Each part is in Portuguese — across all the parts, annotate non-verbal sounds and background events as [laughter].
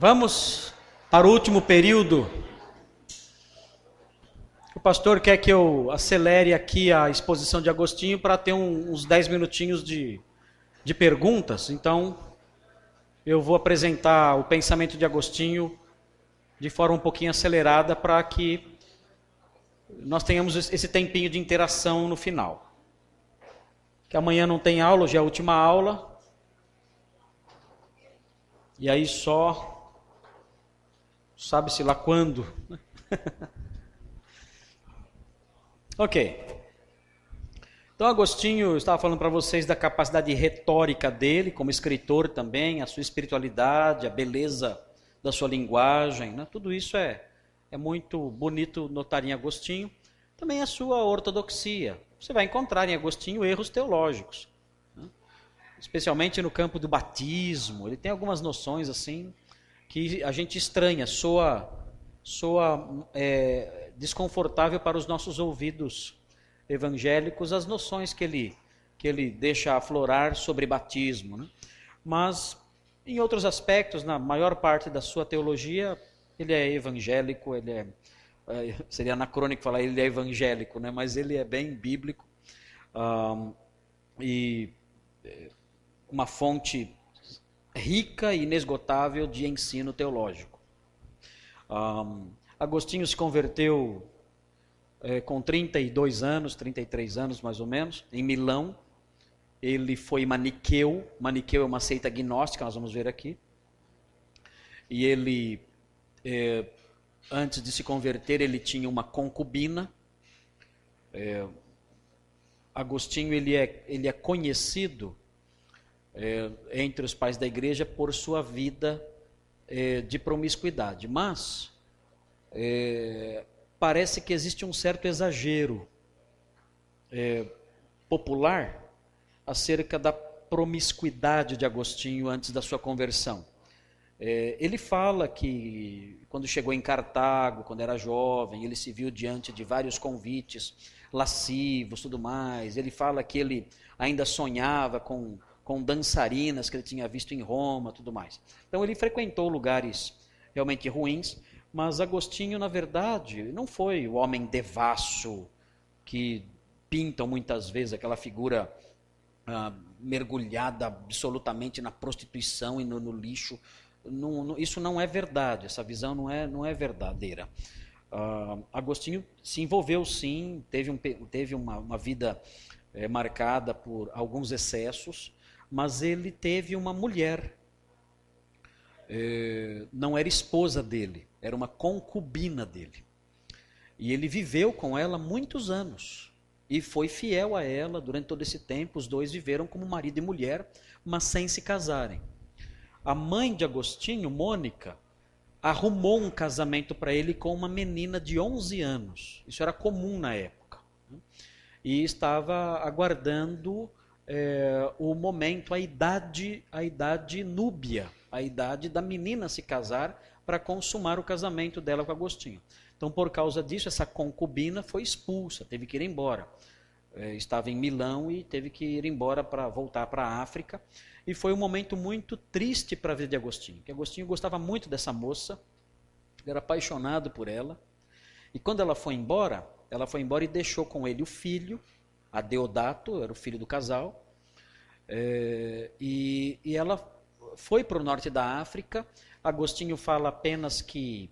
Vamos para o último período. O pastor quer que eu acelere aqui a exposição de Agostinho para ter um, uns 10 minutinhos de, de perguntas. Então, eu vou apresentar o pensamento de Agostinho de forma um pouquinho acelerada para que nós tenhamos esse tempinho de interação no final. Que amanhã não tem aula, hoje é a última aula. E aí só sabe-se lá quando. [laughs] ok. Então Agostinho estava falando para vocês da capacidade retórica dele como escritor também, a sua espiritualidade, a beleza da sua linguagem, né? tudo isso é, é muito bonito notar em Agostinho. Também a sua ortodoxia. Você vai encontrar em Agostinho erros teológicos, né? especialmente no campo do batismo. Ele tem algumas noções assim que a gente estranha, soa, soa é, desconfortável para os nossos ouvidos evangélicos as noções que ele, que ele deixa aflorar sobre batismo. Né? Mas em outros aspectos, na maior parte da sua teologia, ele é evangélico, ele é, é seria anacrônico falar ele é evangélico, né? mas ele é bem bíblico um, e é, uma fonte rica e inesgotável de ensino teológico. Um, Agostinho se converteu é, com 32 anos, 33 anos mais ou menos, em Milão, ele foi maniqueu. Maniqueu é uma seita gnóstica, nós vamos ver aqui. E ele, é, antes de se converter, ele tinha uma concubina. É, Agostinho ele é, ele é conhecido é, entre os pais da igreja por sua vida é, de promiscuidade, mas é, parece que existe um certo exagero popular acerca da promiscuidade de Agostinho antes da sua conversão. Ele fala que quando chegou em Cartago, quando era jovem, ele se viu diante de vários convites lascivos, tudo mais. Ele fala que ele ainda sonhava com, com dançarinas que ele tinha visto em Roma, tudo mais. Então ele frequentou lugares realmente ruins, mas Agostinho, na verdade, não foi o homem devasso que pintam muitas vezes aquela figura ah, mergulhada absolutamente na prostituição e no, no lixo. Não, não, isso não é verdade, essa visão não é, não é verdadeira. Uh, Agostinho se envolveu sim, teve, um, teve uma, uma vida é, marcada por alguns excessos, mas ele teve uma mulher. É, não era esposa dele, era uma concubina dele. E ele viveu com ela muitos anos e foi fiel a ela durante todo esse tempo. Os dois viveram como marido e mulher, mas sem se casarem. A mãe de Agostinho, Mônica, arrumou um casamento para ele com uma menina de 11 anos. Isso era comum na época. Né? E estava aguardando é, o momento, a idade, a idade núbia, a idade da menina se casar para consumar o casamento dela com Agostinho. Então, por causa disso, essa concubina foi expulsa, teve que ir embora. É, estava em Milão e teve que ir embora para voltar para a África. E foi um momento muito triste para a vida de Agostinho, que Agostinho gostava muito dessa moça, era apaixonado por ela. E quando ela foi embora, ela foi embora e deixou com ele o filho, a Deodato, era o filho do casal. É, e, e ela foi para o norte da África. Agostinho fala apenas que,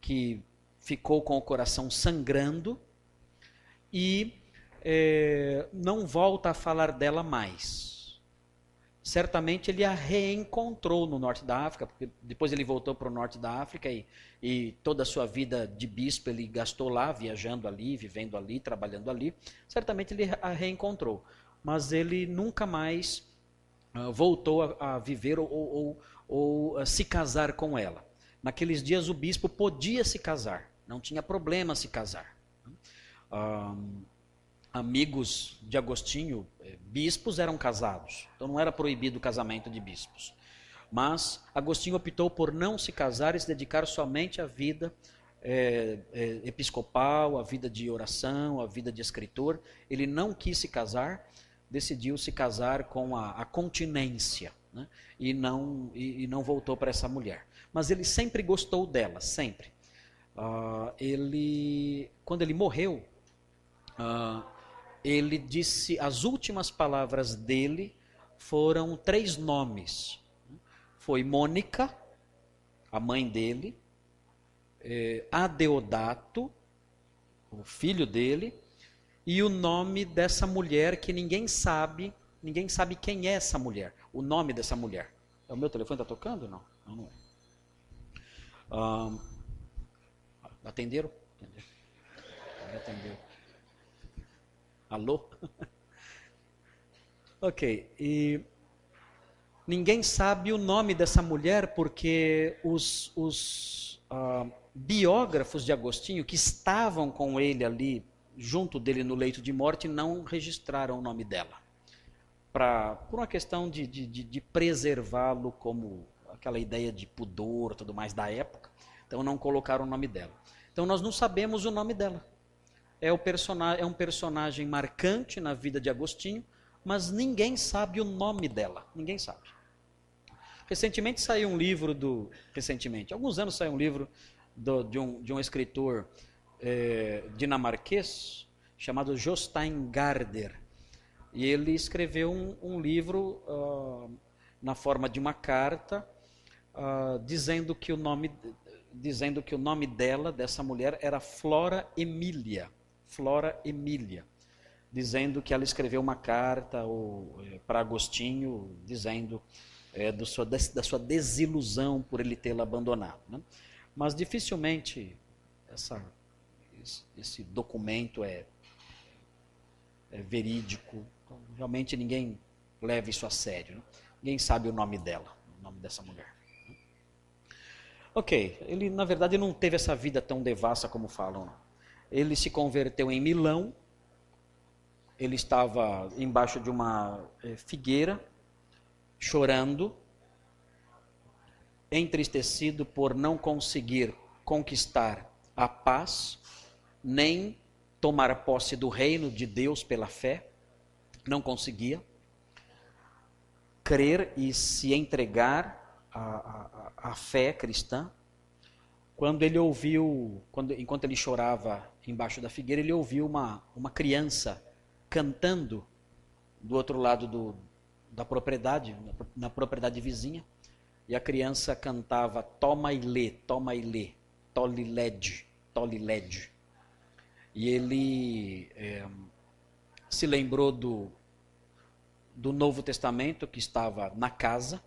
que ficou com o coração sangrando e é, não volta a falar dela mais. Certamente ele a reencontrou no norte da África, porque depois ele voltou para o norte da África e, e toda a sua vida de bispo ele gastou lá, viajando ali, vivendo ali, trabalhando ali. Certamente ele a reencontrou, mas ele nunca mais uh, voltou a, a viver ou, ou, ou uh, se casar com ela. Naqueles dias o bispo podia se casar, não tinha problema se casar. Um, amigos de Agostinho, eh, bispos, eram casados, então não era proibido o casamento de bispos. Mas Agostinho optou por não se casar e se dedicar somente à vida é, é, episcopal, à vida de oração, à vida de escritor. Ele não quis se casar decidiu se casar com a, a continência né? e, não, e, e não voltou para essa mulher. Mas ele sempre gostou dela, sempre. Uh, ele, quando ele morreu, uh, ele disse as últimas palavras dele foram três nomes. Foi Mônica, a mãe dele, eh, Adeodato, o filho dele, e o nome dessa mulher que ninguém sabe, ninguém sabe quem é essa mulher, o nome dessa mulher. O meu telefone está tocando? Não, não, não é. Um, atenderam? Atendeu. Alô? [laughs] ok, e ninguém sabe o nome dessa mulher porque os, os uh, biógrafos de Agostinho que estavam com ele ali, junto dele no leito de morte, não registraram o nome dela. Pra, por uma questão de, de, de preservá-lo como aquela ideia de pudor tudo mais da época. Então não colocaram o nome dela. Então nós não sabemos o nome dela. É, é um personagem marcante na vida de Agostinho, mas ninguém sabe o nome dela. Ninguém sabe. Recentemente saiu um livro do. Recentemente, alguns anos saiu um livro do, de, um, de um escritor é, dinamarquês chamado Jostein Garder. E ele escreveu um, um livro uh, na forma de uma carta uh, dizendo que o nome dizendo que o nome dela dessa mulher era Flora Emília, Flora Emília, dizendo que ela escreveu uma carta é, para Agostinho dizendo é, sua, da sua desilusão por ele tê-la abandonado. Né? Mas dificilmente essa, esse documento é, é verídico. Então, realmente ninguém leva isso a sério. Né? Ninguém sabe o nome dela, o nome dessa mulher. Ok, ele na verdade não teve essa vida tão devassa como falam. Ele se converteu em Milão. Ele estava embaixo de uma eh, figueira, chorando, entristecido por não conseguir conquistar a paz, nem tomar posse do reino de Deus pela fé. Não conseguia crer e se entregar a, a, a fé cristã, quando ele ouviu, quando, enquanto ele chorava embaixo da figueira, ele ouviu uma, uma criança cantando do outro lado do, da propriedade, na propriedade vizinha, e a criança cantava Toma e lê, toma e lê, toliled, toliled. E ele é, se lembrou do, do Novo Testamento que estava na casa,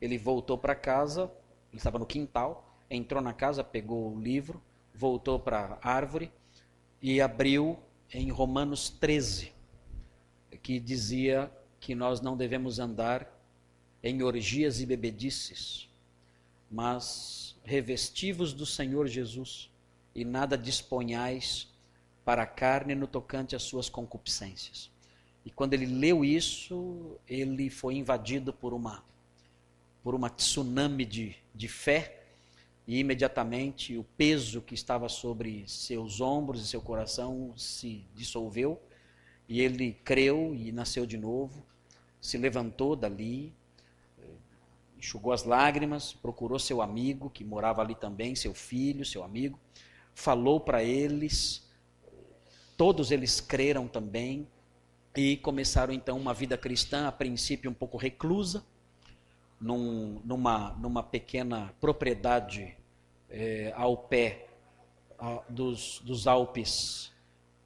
ele voltou para casa, ele estava no quintal, entrou na casa, pegou o livro, voltou para a árvore e abriu em Romanos 13, que dizia que nós não devemos andar em orgias e bebedices, mas revestivos do Senhor Jesus e nada disponhais para a carne no tocante às suas concupiscências. E quando ele leu isso, ele foi invadido por uma por uma tsunami de, de fé, e imediatamente o peso que estava sobre seus ombros e seu coração se dissolveu, e ele creu e nasceu de novo, se levantou dali, enxugou as lágrimas, procurou seu amigo que morava ali também, seu filho, seu amigo, falou para eles, todos eles creram também e começaram então uma vida cristã, a princípio um pouco reclusa, num, numa, numa pequena propriedade é, ao pé a, dos, dos Alpes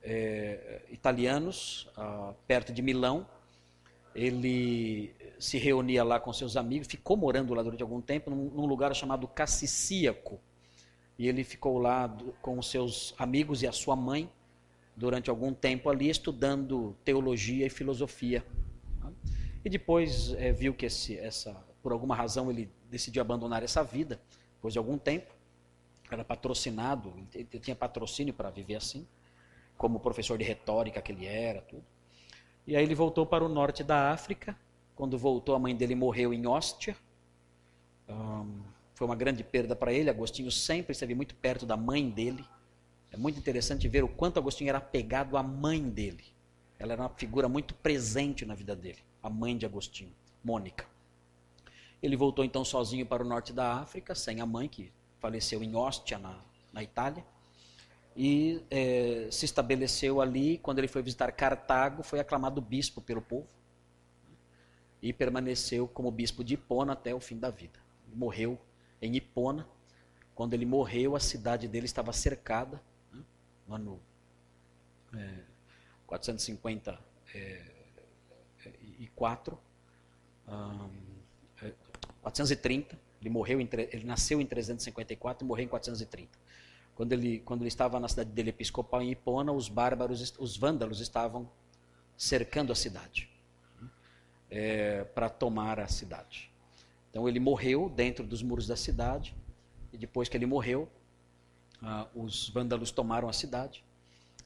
é, italianos, a, perto de Milão. Ele se reunia lá com seus amigos, ficou morando lá durante algum tempo, num, num lugar chamado Cassicíaco. E ele ficou lá do, com seus amigos e a sua mãe durante algum tempo ali, estudando teologia e filosofia. E depois é, viu que esse, essa por alguma razão ele decidiu abandonar essa vida, depois de algum tempo. Era patrocinado, ele tinha patrocínio para viver assim, como professor de retórica que ele era, tudo. E aí ele voltou para o norte da África. Quando voltou, a mãe dele morreu em Hóstia. Um, foi uma grande perda para ele. Agostinho sempre esteve muito perto da mãe dele. É muito interessante ver o quanto Agostinho era apegado à mãe dele. Ela era uma figura muito presente na vida dele, a mãe de Agostinho, Mônica. Ele voltou então sozinho para o norte da África, sem a mãe, que faleceu em Ostia, na, na Itália. E é, se estabeleceu ali. Quando ele foi visitar Cartago, foi aclamado bispo pelo povo. E permaneceu como bispo de Hipona até o fim da vida. Morreu em Hipona. Quando ele morreu, a cidade dele estava cercada. Né, no ano é, 454. Um, 430. Ele morreu em, ele nasceu em 354 e morreu em 430. Quando ele, quando ele estava na cidade dele episcopal em Hipona, os bárbaros, os vândalos estavam cercando a cidade é, para tomar a cidade. Então ele morreu dentro dos muros da cidade e depois que ele morreu, ah, os vândalos tomaram a cidade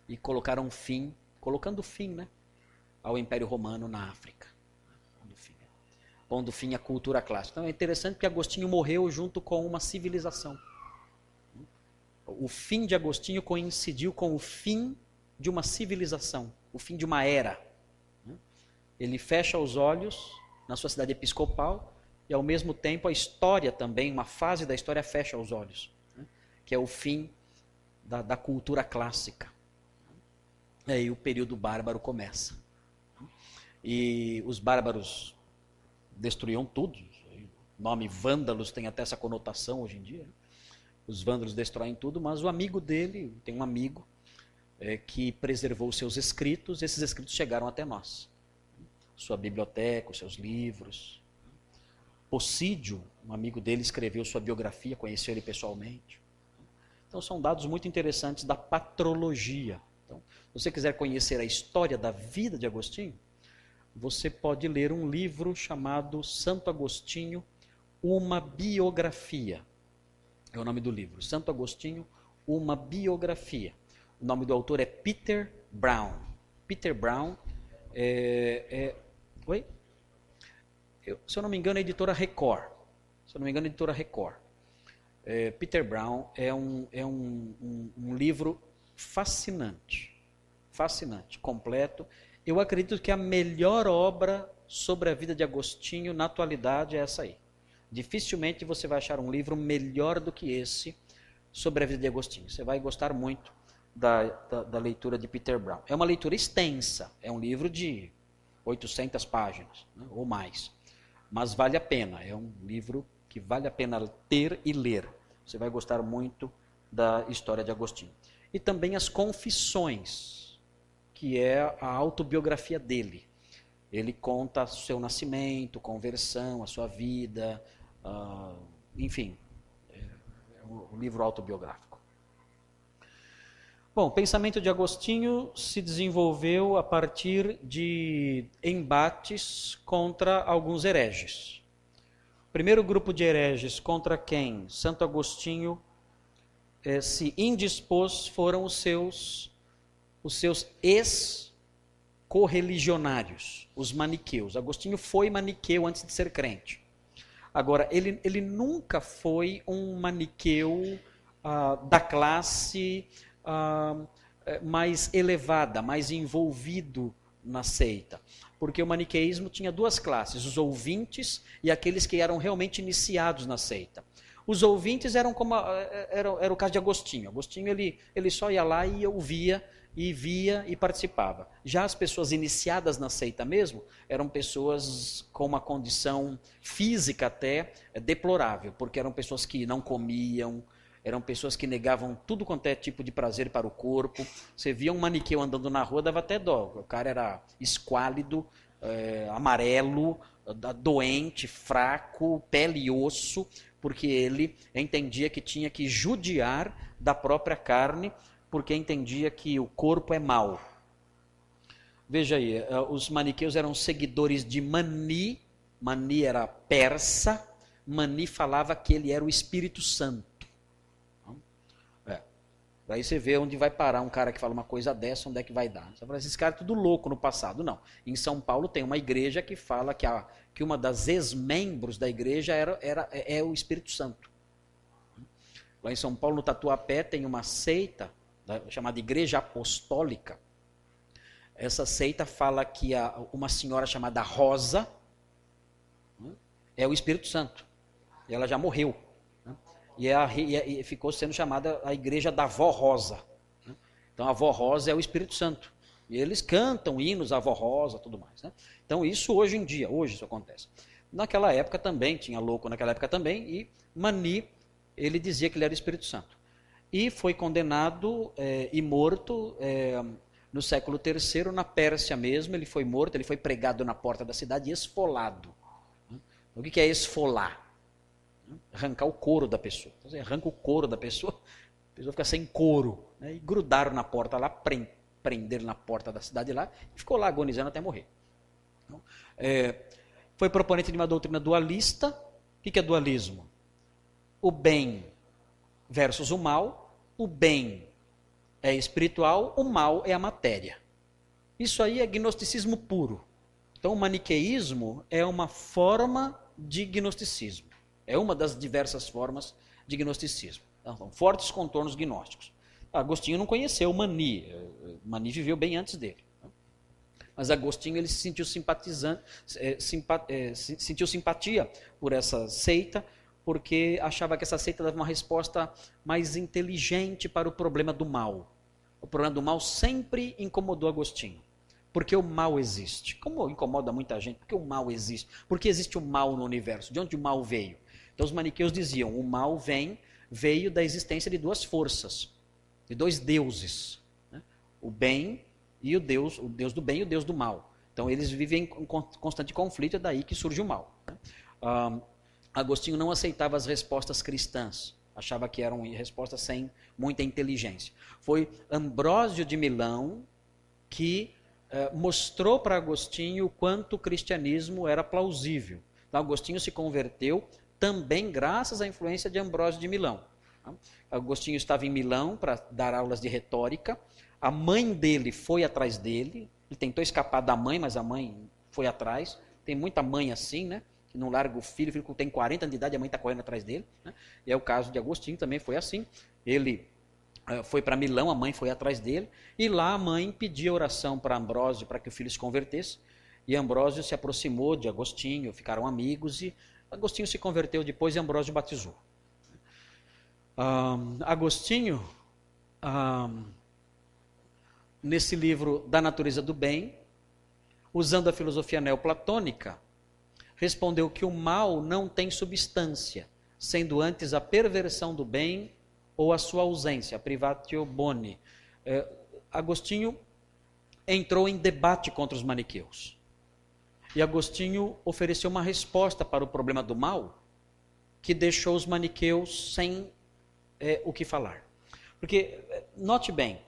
e colocaram fim, colocando fim, né, ao Império Romano na África pondo fim à cultura clássica. Então é interessante que Agostinho morreu junto com uma civilização. O fim de Agostinho coincidiu com o fim de uma civilização, o fim de uma era. Ele fecha os olhos na sua cidade episcopal e, ao mesmo tempo, a história também, uma fase da história, fecha os olhos, que é o fim da, da cultura clássica. E aí o período bárbaro começa. E os bárbaros destruíam tudo. O nome vândalos tem até essa conotação hoje em dia. Os vândalos destroem tudo, mas o amigo dele, tem um amigo é, que preservou seus escritos, esses escritos chegaram até nós. Sua biblioteca, os seus livros. Possídio, um amigo dele, escreveu sua biografia, conheceu ele pessoalmente. Então são dados muito interessantes da patrologia. Então, se você quiser conhecer a história da vida de Agostinho, você pode ler um livro chamado Santo Agostinho, uma biografia. É o nome do livro. Santo Agostinho, uma biografia. O nome do autor é Peter Brown. Peter Brown é. é oi? Eu, se eu não me engano, é editora Record. Se eu não me engano, é editora Record. É, Peter Brown é, um, é um, um, um livro fascinante. Fascinante, completo eu acredito que a melhor obra sobre a vida de Agostinho na atualidade é essa aí. Dificilmente você vai achar um livro melhor do que esse sobre a vida de Agostinho. Você vai gostar muito da, da, da leitura de Peter Brown. É uma leitura extensa, é um livro de 800 páginas né, ou mais. Mas vale a pena, é um livro que vale a pena ter e ler. Você vai gostar muito da história de Agostinho. E também as confissões que é a autobiografia dele. Ele conta seu nascimento, conversão, a sua vida, uh, enfim, é um livro autobiográfico. Bom, o pensamento de Agostinho se desenvolveu a partir de embates contra alguns hereges. O primeiro grupo de hereges contra quem Santo Agostinho eh, se indispôs foram os seus os seus ex-correligionários, os maniqueus. Agostinho foi maniqueu antes de ser crente. Agora, ele, ele nunca foi um maniqueu ah, da classe ah, mais elevada, mais envolvido na seita. Porque o maniqueísmo tinha duas classes, os ouvintes e aqueles que eram realmente iniciados na seita. Os ouvintes eram como era, era o caso de Agostinho. Agostinho ele, ele só ia lá e ouvia e via e participava. Já as pessoas iniciadas na seita mesmo eram pessoas com uma condição física até deplorável, porque eram pessoas que não comiam, eram pessoas que negavam tudo quanto é tipo de prazer para o corpo. Você via um maniqueu andando na rua, dava até dó. O cara era esquálido, é, amarelo, doente, fraco, pele e osso, porque ele entendia que tinha que judiar da própria carne porque entendia que o corpo é mau. Veja aí, eh, os maniqueus eram seguidores de Mani, Mani era persa, Mani falava que ele era o Espírito Santo. É. Aí você vê onde vai parar um cara que fala uma coisa dessa, onde é que vai dar. Você fala, esses caras tudo louco no passado. Não. Em São Paulo tem uma igreja que fala que, a, que uma das ex-membros da igreja era, era, é, é o Espírito Santo. Lá em São Paulo, no Tatuapé, tem uma seita chamada Igreja Apostólica, essa seita fala que a, uma senhora chamada Rosa né, é o Espírito Santo. E ela já morreu. Né? E, a, e, ficou sendo chamada a igreja da Vó Rosa. Né? Então a Vó Rosa é o Espírito Santo. E eles cantam hinos à Vó Rosa tudo mais. Né? Então isso hoje em dia, hoje isso acontece. Naquela época também, tinha louco naquela época também, e Mani, ele dizia que ele era o Espírito Santo. E foi condenado é, e morto é, no século III, na Pérsia mesmo, ele foi morto, ele foi pregado na porta da cidade e esfolado. O que é esfolar? Arrancar o couro da pessoa. Então, você arranca o couro da pessoa, a pessoa fica sem couro. Né? E grudaram na porta lá, prenderam na porta da cidade lá, e ficou lá agonizando até morrer. Então, é, foi proponente de uma doutrina dualista. O que é dualismo? O bem versus o mal. O bem é espiritual, o mal é a matéria. Isso aí é gnosticismo puro. Então, o maniqueísmo é uma forma de gnosticismo. É uma das diversas formas de gnosticismo. Então, fortes contornos gnósticos. Agostinho não conheceu Mani. Mani viveu bem antes dele. Mas Agostinho ele se sentiu simpatizante, é, simpa, é, sentiu simpatia por essa seita, porque achava que essa seita dava uma resposta mais inteligente para o problema do mal o problema do mal sempre incomodou Agostinho. Porque o mal existe. Como incomoda muita gente? Porque o mal existe. Porque existe o mal no universo. De onde o mal veio? Então os maniqueus diziam: o mal vem, veio da existência de duas forças, de dois deuses. Né? O bem e o Deus, o Deus do bem e o Deus do mal. Então eles vivem em constante conflito, é daí que surge o mal. Né? Agostinho não aceitava as respostas cristãs achava que eram respostas sem muita inteligência. Foi Ambrósio de Milão que eh, mostrou para Agostinho quanto o cristianismo era plausível. Então, Agostinho se converteu também graças à influência de Ambrósio de Milão. Agostinho estava em Milão para dar aulas de retórica. A mãe dele foi atrás dele. Ele tentou escapar da mãe, mas a mãe foi atrás. Tem muita mãe assim, né? Que não larga o filho, o filho tem 40 anos de idade, a mãe está correndo atrás dele. Né? E é o caso de Agostinho, também foi assim. Ele uh, foi para Milão, a mãe foi atrás dele, e lá a mãe pedia oração para Ambrósio para que o filho se convertesse. E Ambrósio se aproximou de Agostinho, ficaram amigos, e Agostinho se converteu depois e Ambrósio batizou. Um, Agostinho, um, nesse livro Da Natureza do Bem, usando a filosofia neoplatônica, respondeu que o mal não tem substância, sendo antes a perversão do bem ou a sua ausência, privatio boni. É, Agostinho entrou em debate contra os maniqueus. E Agostinho ofereceu uma resposta para o problema do mal que deixou os maniqueus sem é, o que falar. Porque, é, note bem,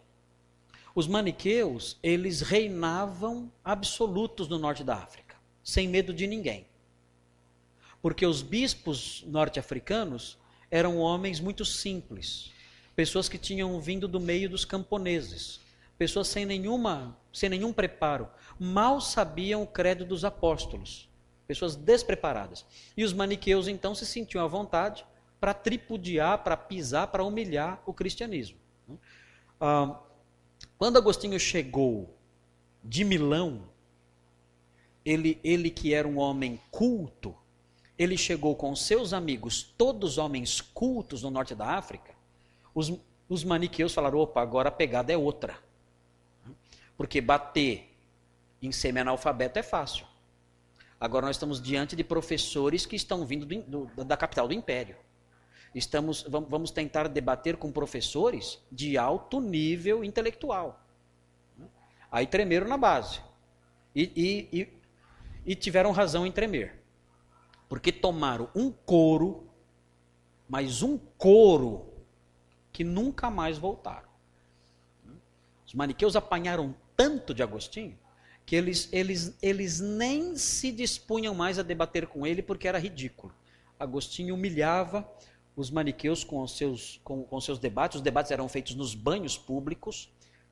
os maniqueus, eles reinavam absolutos no norte da África, sem medo de ninguém. Porque os bispos norte-africanos eram homens muito simples, pessoas que tinham vindo do meio dos camponeses, pessoas sem nenhuma, sem nenhum preparo, mal sabiam o credo dos apóstolos, pessoas despreparadas. E os maniqueus então se sentiam à vontade para tripudiar, para pisar, para humilhar o cristianismo. Ah, quando Agostinho chegou de Milão, ele, ele que era um homem culto, ele chegou com seus amigos, todos homens cultos no norte da África, os, os maniqueus falaram: opa, agora a pegada é outra. Porque bater em semi-analfabeto é fácil. Agora nós estamos diante de professores que estão vindo do, do, da capital do império. Estamos, vamos tentar debater com professores de alto nível intelectual. Aí tremeram na base. E, e, e, e tiveram razão em tremer. Porque tomaram um couro, mas um couro que nunca mais voltaram. Os maniqueus apanharam tanto de Agostinho que eles, eles, eles nem se dispunham mais a debater com ele porque era ridículo. Agostinho humilhava os maniqueus com os seus, com, com seus debates. Os debates eram feitos nos banhos públicos.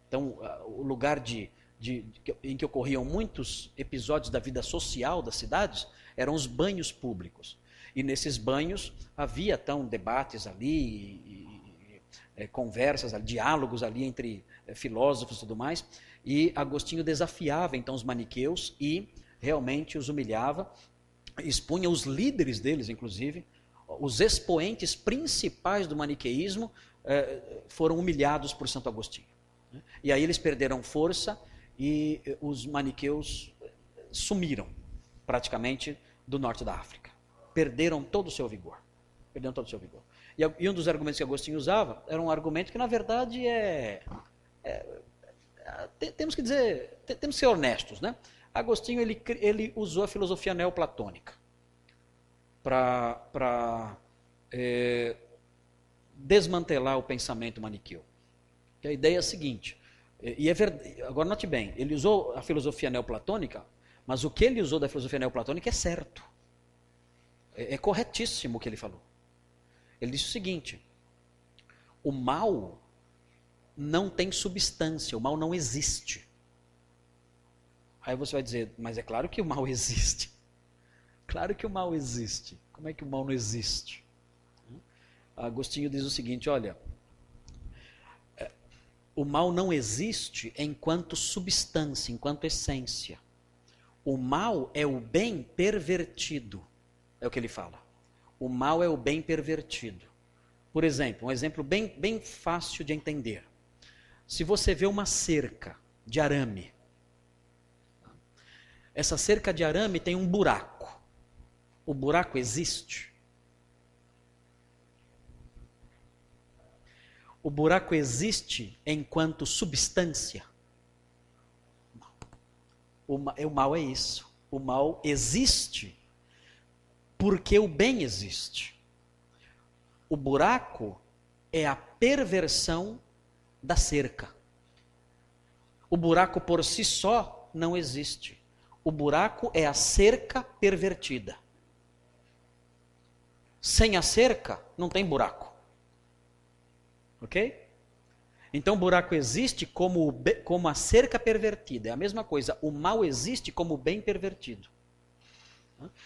Então, o lugar de, de, de, em que ocorriam muitos episódios da vida social das cidades eram os banhos públicos. E nesses banhos havia então debates ali, e, é, conversas, diálogos ali entre é, filósofos e tudo mais. E Agostinho desafiava então os maniqueus e realmente os humilhava, expunha os líderes deles, inclusive, os expoentes principais do maniqueísmo eh, foram humilhados por Santo Agostinho. Né? E aí eles perderam força e os maniqueus sumiram praticamente do norte da África. Perderam todo o seu vigor. Perderam todo o seu vigor. E, um dos argumentos que Agostinho usava era um argumento que, na verdade, é. é, é temos que dizer, temos que ser honestos, né? Agostinho ele, ele usou a filosofia neoplatônica para é, desmantelar o pensamento maniqueu. a ideia é a seguinte, e é verdade, agora note bem, ele usou a filosofia neoplatônica, mas o que ele usou da filosofia neoplatônica é certo. É, é corretíssimo o que ele falou. Ele disse o seguinte: o mal não tem substância, o mal não existe. Aí você vai dizer, mas é claro que o mal [laughs] existe. Claro que o mal existe. Como é que o mal não existe? Agostinho diz o seguinte: olha, é, o mal não existe enquanto substância, enquanto essência. O mal é o bem pervertido, é o que ele fala. O mal é o bem pervertido. Por exemplo, um exemplo bem, bem fácil de entender. Se você vê uma cerca de arame, essa cerca de arame tem um buraco. O buraco existe. O buraco existe enquanto substância. O, o mal é isso. O mal existe porque o bem existe. O buraco é a perversão da cerca. O buraco por si só não existe. O buraco é a cerca pervertida. Sem a cerca, não tem buraco. Ok? Então, o buraco existe como, como a cerca pervertida. É a mesma coisa. O mal existe como o bem pervertido.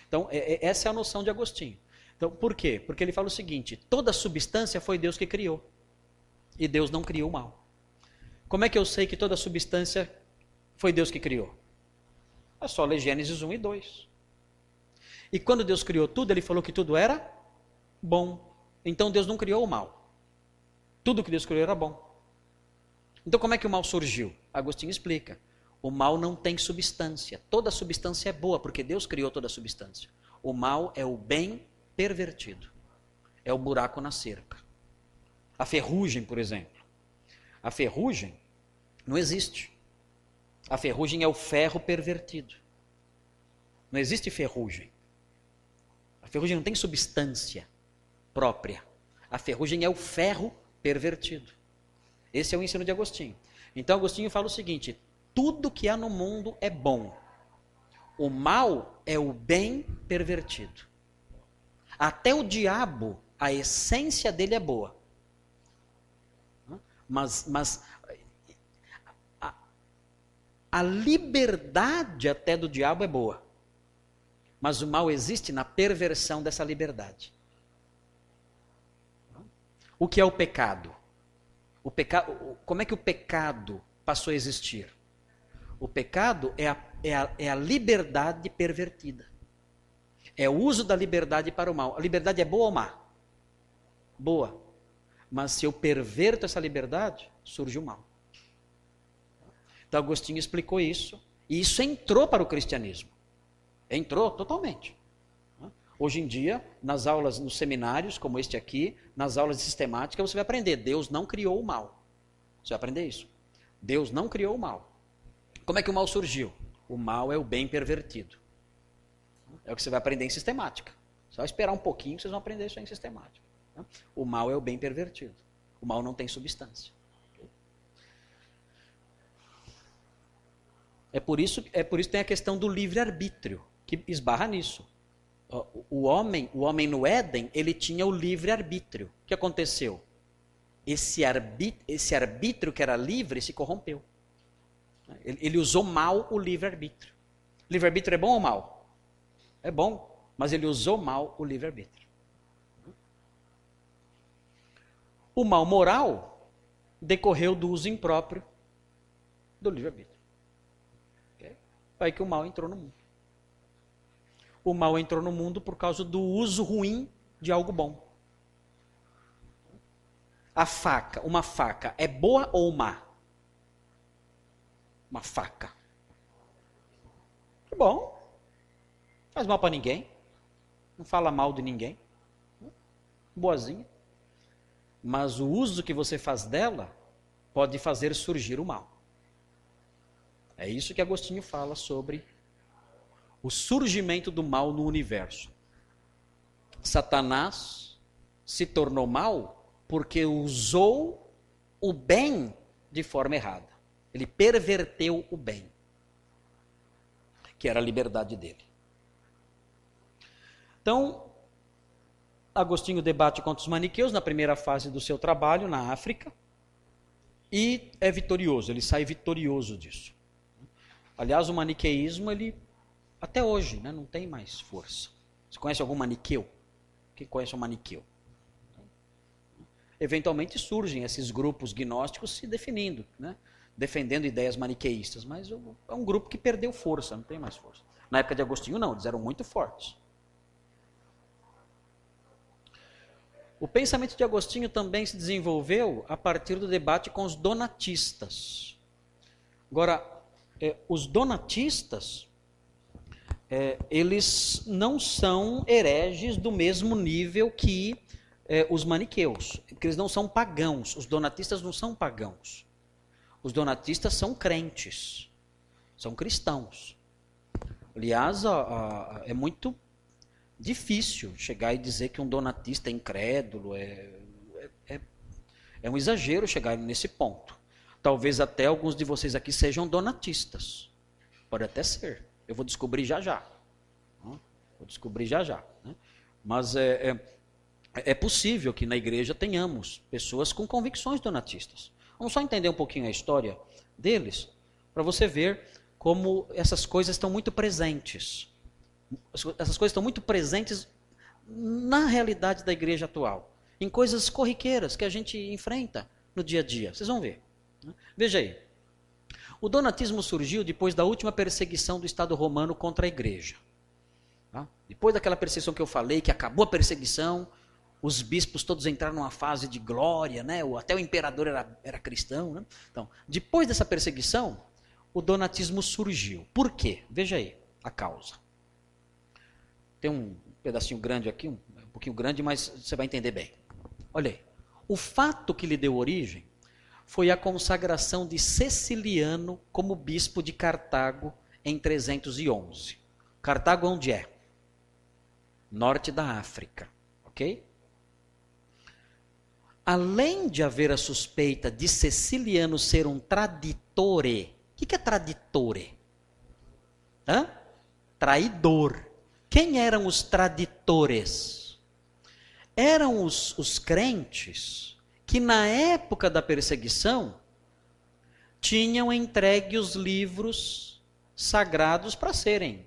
Então, é, é, essa é a noção de Agostinho. Então, por quê? Porque ele fala o seguinte: toda substância foi Deus que criou. E Deus não criou o mal. Como é que eu sei que toda substância foi Deus que criou? É só ler Gênesis 1 e 2. E quando Deus criou tudo, ele falou que tudo era bom. Então Deus não criou o mal. Tudo que Deus criou era bom. Então como é que o mal surgiu? Agostinho explica. O mal não tem substância. Toda substância é boa, porque Deus criou toda substância. O mal é o bem pervertido. É o buraco na cerca. A ferrugem, por exemplo. A ferrugem não existe. A ferrugem é o ferro pervertido. Não existe ferrugem. A ferrugem não tem substância própria. A ferrugem é o ferro pervertido. Esse é o ensino de Agostinho. Então Agostinho fala o seguinte: tudo que há no mundo é bom. O mal é o bem pervertido. Até o diabo, a essência dele é boa. Mas, mas a liberdade até do diabo é boa. Mas o mal existe na perversão dessa liberdade. O que é o pecado? O como é que o pecado passou a existir? O pecado é a, é a, é a liberdade pervertida. É o uso da liberdade para o mal. A liberdade é boa ou má? Boa. Mas se eu perverto essa liberdade, surge o mal. Então Agostinho explicou isso, e isso entrou para o cristianismo. Entrou totalmente. Hoje em dia, nas aulas, nos seminários, como este aqui, nas aulas de sistemática, você vai aprender: Deus não criou o mal. Você vai aprender isso. Deus não criou o mal. Como é que o mal surgiu? O mal é o bem pervertido. É o que você vai aprender em sistemática. Só esperar um pouquinho vocês vão aprender isso em sistemática. O mal é o bem pervertido. O mal não tem substância. É por isso, é por isso que tem a questão do livre-arbítrio, que esbarra nisso. O homem, o homem no Éden, ele tinha o livre-arbítrio. O que aconteceu? Esse arbítrio, esse arbítrio que era livre se corrompeu. Ele, ele usou mal o livre-arbítrio. Livre-arbítrio é bom ou mal? É bom, mas ele usou mal o livre-arbítrio. O mal moral decorreu do uso impróprio do livre-arbítrio. Okay? Aí que o mal entrou no mundo. O mal entrou no mundo por causa do uso ruim de algo bom. A faca, uma faca, é boa ou má? Uma faca. Que bom. Faz mal para ninguém. Não fala mal de ninguém. Boazinha. Mas o uso que você faz dela pode fazer surgir o mal. É isso que Agostinho fala sobre o surgimento do mal no universo. Satanás se tornou mal porque usou o bem de forma errada. Ele perverteu o bem, que era a liberdade dele. Então, Agostinho debate contra os maniqueus na primeira fase do seu trabalho na África e é vitorioso, ele sai vitorioso disso. Aliás, o maniqueísmo, ele até hoje né, não tem mais força. Você conhece algum maniqueu? Quem conhece um maniqueu? Eventualmente surgem esses grupos gnósticos se definindo, né, defendendo ideias maniqueístas, mas é um grupo que perdeu força, não tem mais força. Na época de Agostinho, não, eles eram muito fortes. O pensamento de Agostinho também se desenvolveu a partir do debate com os donatistas. Agora, é, os donatistas, é, eles não são hereges do mesmo nível que é, os maniqueus, porque eles não são pagãos. Os donatistas não são pagãos. Os donatistas são crentes, são cristãos. Aliás, a, a, é muito difícil chegar e dizer que um donatista é incrédulo, é, é, é, é um exagero chegar nesse ponto. Talvez até alguns de vocês aqui sejam donatistas. Pode até ser. Eu vou descobrir já já. Vou descobrir já já. Né? Mas é, é, é, possível que na igreja tenhamos pessoas com convicções donatistas. Vamos só entender um pouquinho a história deles, para você ver como essas coisas estão muito presentes essas coisas estão muito presentes na realidade da igreja atual, em coisas corriqueiras que a gente enfrenta no dia a dia. Vocês vão ver. Né? Veja aí. O donatismo surgiu depois da última perseguição do Estado romano contra a igreja. Tá? Depois daquela perseguição que eu falei, que acabou a perseguição, os bispos todos entraram numa fase de glória, né? até o imperador era, era cristão. Né? Então, depois dessa perseguição, o donatismo surgiu. Por quê? Veja aí a causa. Tem um pedacinho grande aqui, um, pouquinho grande, mas você vai entender bem. Olha aí. O fato que lhe deu origem foi a consagração de Ceciliano como bispo de Cartago em 311. Cartago onde é? Norte da África, ok? Além de haver a suspeita de Ceciliano ser um traditore, o que é traditore? Hã? Traidor. Quem eram os traditores? Eram os, os crentes que, na época da perseguição, tinham entregue os livros sagrados para serem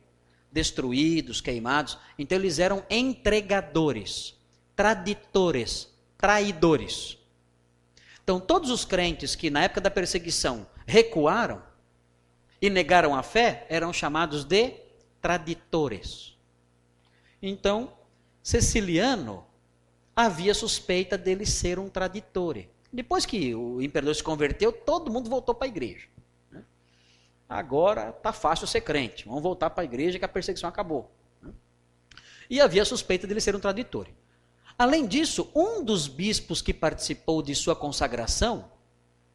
destruídos, queimados. Então, eles eram entregadores, traditores, traidores. Então, todos os crentes que, na época da perseguição, recuaram e negaram a fé, eram chamados de traditores. Então, Ceciliano havia suspeita dele ser um traditore. Depois que o imperador se converteu, todo mundo voltou para a igreja. Né? Agora está fácil ser crente. Vamos voltar para a igreja que a perseguição acabou. Né? E havia suspeita dele ser um traditore. Além disso, um dos bispos que participou de sua consagração,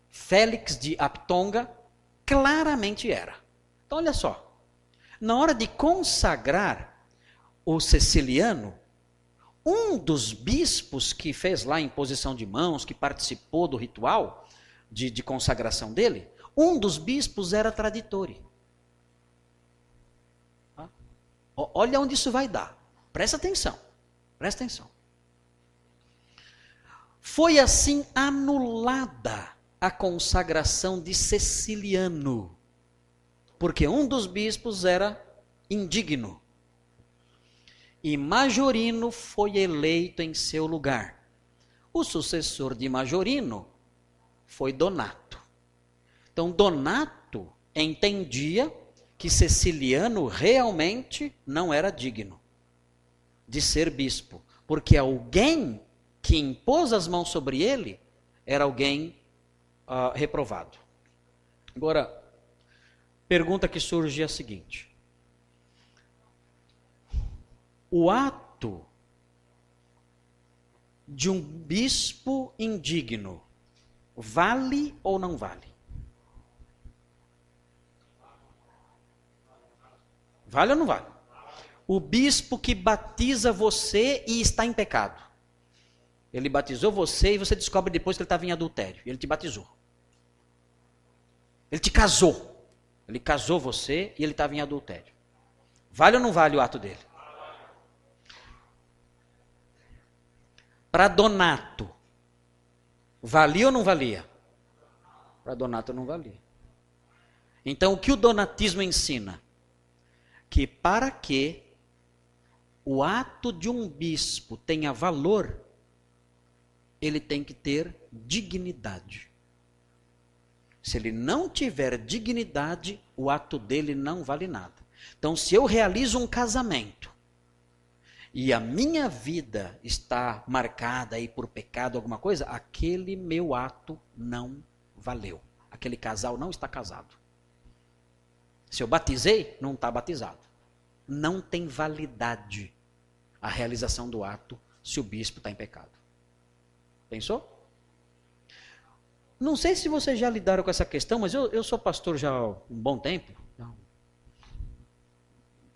Félix de Aptonga, claramente era. Então, olha só. Na hora de consagrar o Ceciliano, um dos bispos que fez lá a imposição de mãos, que participou do ritual de, de consagração dele, um dos bispos era traditore. Olha onde isso vai dar. Presta atenção. Presta atenção. Foi assim anulada a consagração de Ceciliano, porque um dos bispos era indigno e Majorino foi eleito em seu lugar. O sucessor de Majorino foi Donato. Então, Donato entendia que Ceciliano realmente não era digno de ser bispo, porque alguém que impôs as mãos sobre ele era alguém uh, reprovado. Agora, pergunta que surge é a seguinte: o ato de um bispo indigno vale ou não vale? Vale ou não vale? O bispo que batiza você e está em pecado. Ele batizou você e você descobre depois que ele estava em adultério. Ele te batizou. Ele te casou. Ele casou você e ele estava em adultério. Vale ou não vale o ato dele? Para Donato, valia ou não valia? Para Donato não valia. Então o que o donatismo ensina? Que para que o ato de um bispo tenha valor, ele tem que ter dignidade. Se ele não tiver dignidade, o ato dele não vale nada. Então, se eu realizo um casamento e a minha vida está marcada aí por pecado, alguma coisa, aquele meu ato não valeu. Aquele casal não está casado. Se eu batizei, não está batizado. Não tem validade a realização do ato se o bispo está em pecado. Pensou? Não sei se vocês já lidaram com essa questão, mas eu, eu sou pastor já há um bom tempo.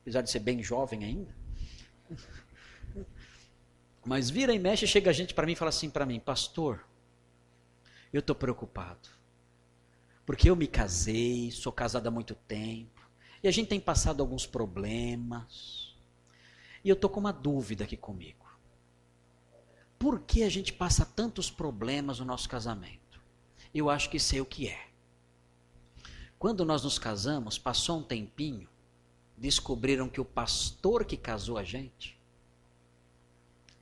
Apesar de ser bem jovem ainda. Mas vira e mexe, chega a gente para mim e fala assim para mim, pastor, eu estou preocupado. Porque eu me casei, sou casado há muito tempo, e a gente tem passado alguns problemas. E eu estou com uma dúvida aqui comigo. Por que a gente passa tantos problemas no nosso casamento? Eu acho que sei o que é. Quando nós nos casamos, passou um tempinho, descobriram que o pastor que casou a gente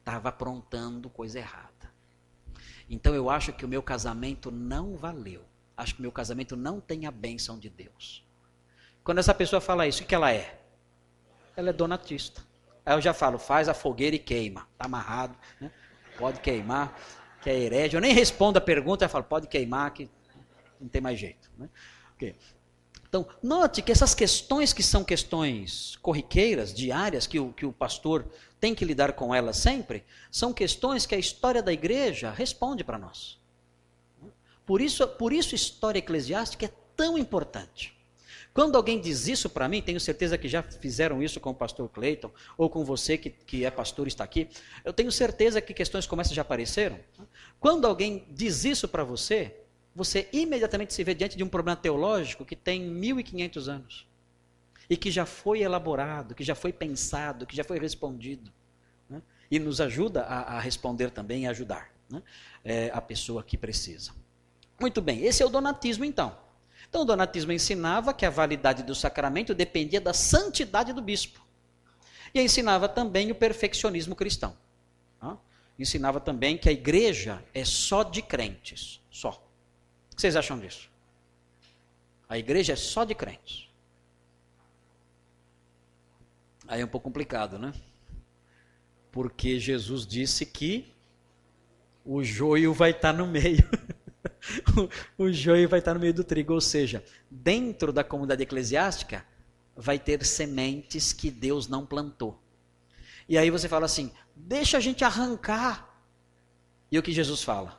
estava aprontando coisa errada. Então eu acho que o meu casamento não valeu. Acho que o meu casamento não tem a bênção de Deus. Quando essa pessoa fala isso, o que ela é? Ela é donatista. Aí eu já falo, faz a fogueira e queima. Está amarrado, né? pode queimar, que é herege. Eu nem respondo a pergunta, eu falo, pode queimar, que não tem mais jeito. Né? Okay. Então, note que essas questões que são questões corriqueiras, diárias, que o, que o pastor tem que lidar com elas sempre, são questões que a história da igreja responde para nós. Por isso, por isso, história eclesiástica é tão importante. Quando alguém diz isso para mim, tenho certeza que já fizeram isso com o pastor Cleiton, ou com você que, que é pastor e está aqui, eu tenho certeza que questões como essa já apareceram. Quando alguém diz isso para você, você imediatamente se vê diante de um problema teológico que tem 1500 anos e que já foi elaborado, que já foi pensado, que já foi respondido. Né? E nos ajuda a, a, responder também e ajudar né? é, a pessoa que precisa. Muito bem, esse é o donatismo então. Então o donatismo ensinava que a validade do sacramento dependia da santidade do bispo. E ensinava também o perfeccionismo cristão. Ensinava também que a igreja é só de crentes, só. Que vocês acham disso? A igreja é só de crentes. Aí é um pouco complicado, né? Porque Jesus disse que o joio vai estar no meio. [laughs] o joio vai estar no meio do trigo, ou seja, dentro da comunidade eclesiástica vai ter sementes que Deus não plantou. E aí você fala assim: deixa a gente arrancar. E o que Jesus fala?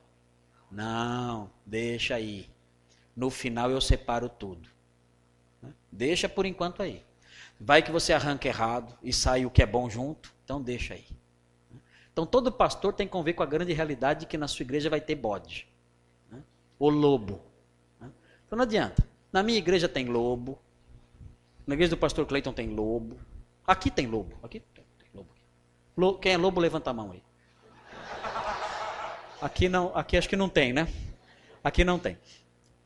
Não, deixa aí. No final eu separo tudo. Deixa por enquanto aí. Vai que você arranca errado e sai o que é bom junto, então deixa aí. Então todo pastor tem que conviver com a grande realidade de que na sua igreja vai ter bode. Né? O lobo. Né? Então não adianta. Na minha igreja tem lobo. Na igreja do pastor Cleiton tem lobo. Aqui tem lobo. Aqui tem lobo. Quem é lobo, levanta a mão aí. Aqui não, aqui acho que não tem, né? Aqui não tem.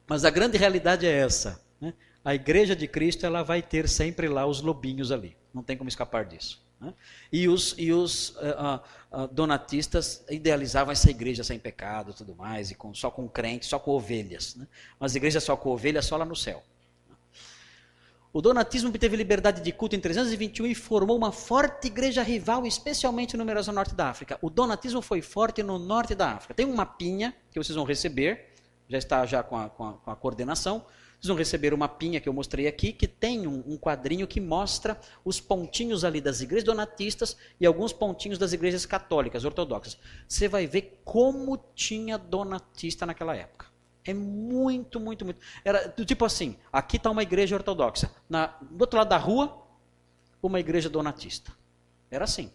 Mas a grande realidade é essa. Né? A igreja de Cristo ela vai ter sempre lá os lobinhos ali. Não tem como escapar disso. Né? E os, e os uh, uh, donatistas idealizavam essa igreja sem pecado tudo mais, e com, só com crentes, só com ovelhas. Né? Mas igreja só com ovelhas, só lá no céu. O donatismo obteve liberdade de culto em 321 e formou uma forte igreja rival, especialmente numerosa no norte da África. O donatismo foi forte no norte da África. Tem um mapinha que vocês vão receber, já está já com a, com a, com a coordenação. Vocês vão receber uma pinha que eu mostrei aqui, que tem um, um, quadrinho que mostra os pontinhos ali das igrejas donatistas e alguns pontinhos das igrejas católicas, ortodoxas. Você vai ver como tinha donatista naquela época. É muito, muito, muito. Era do tipo assim: aqui está uma igreja ortodoxa. Na, do outro lado da rua, uma igreja donatista. Era assim.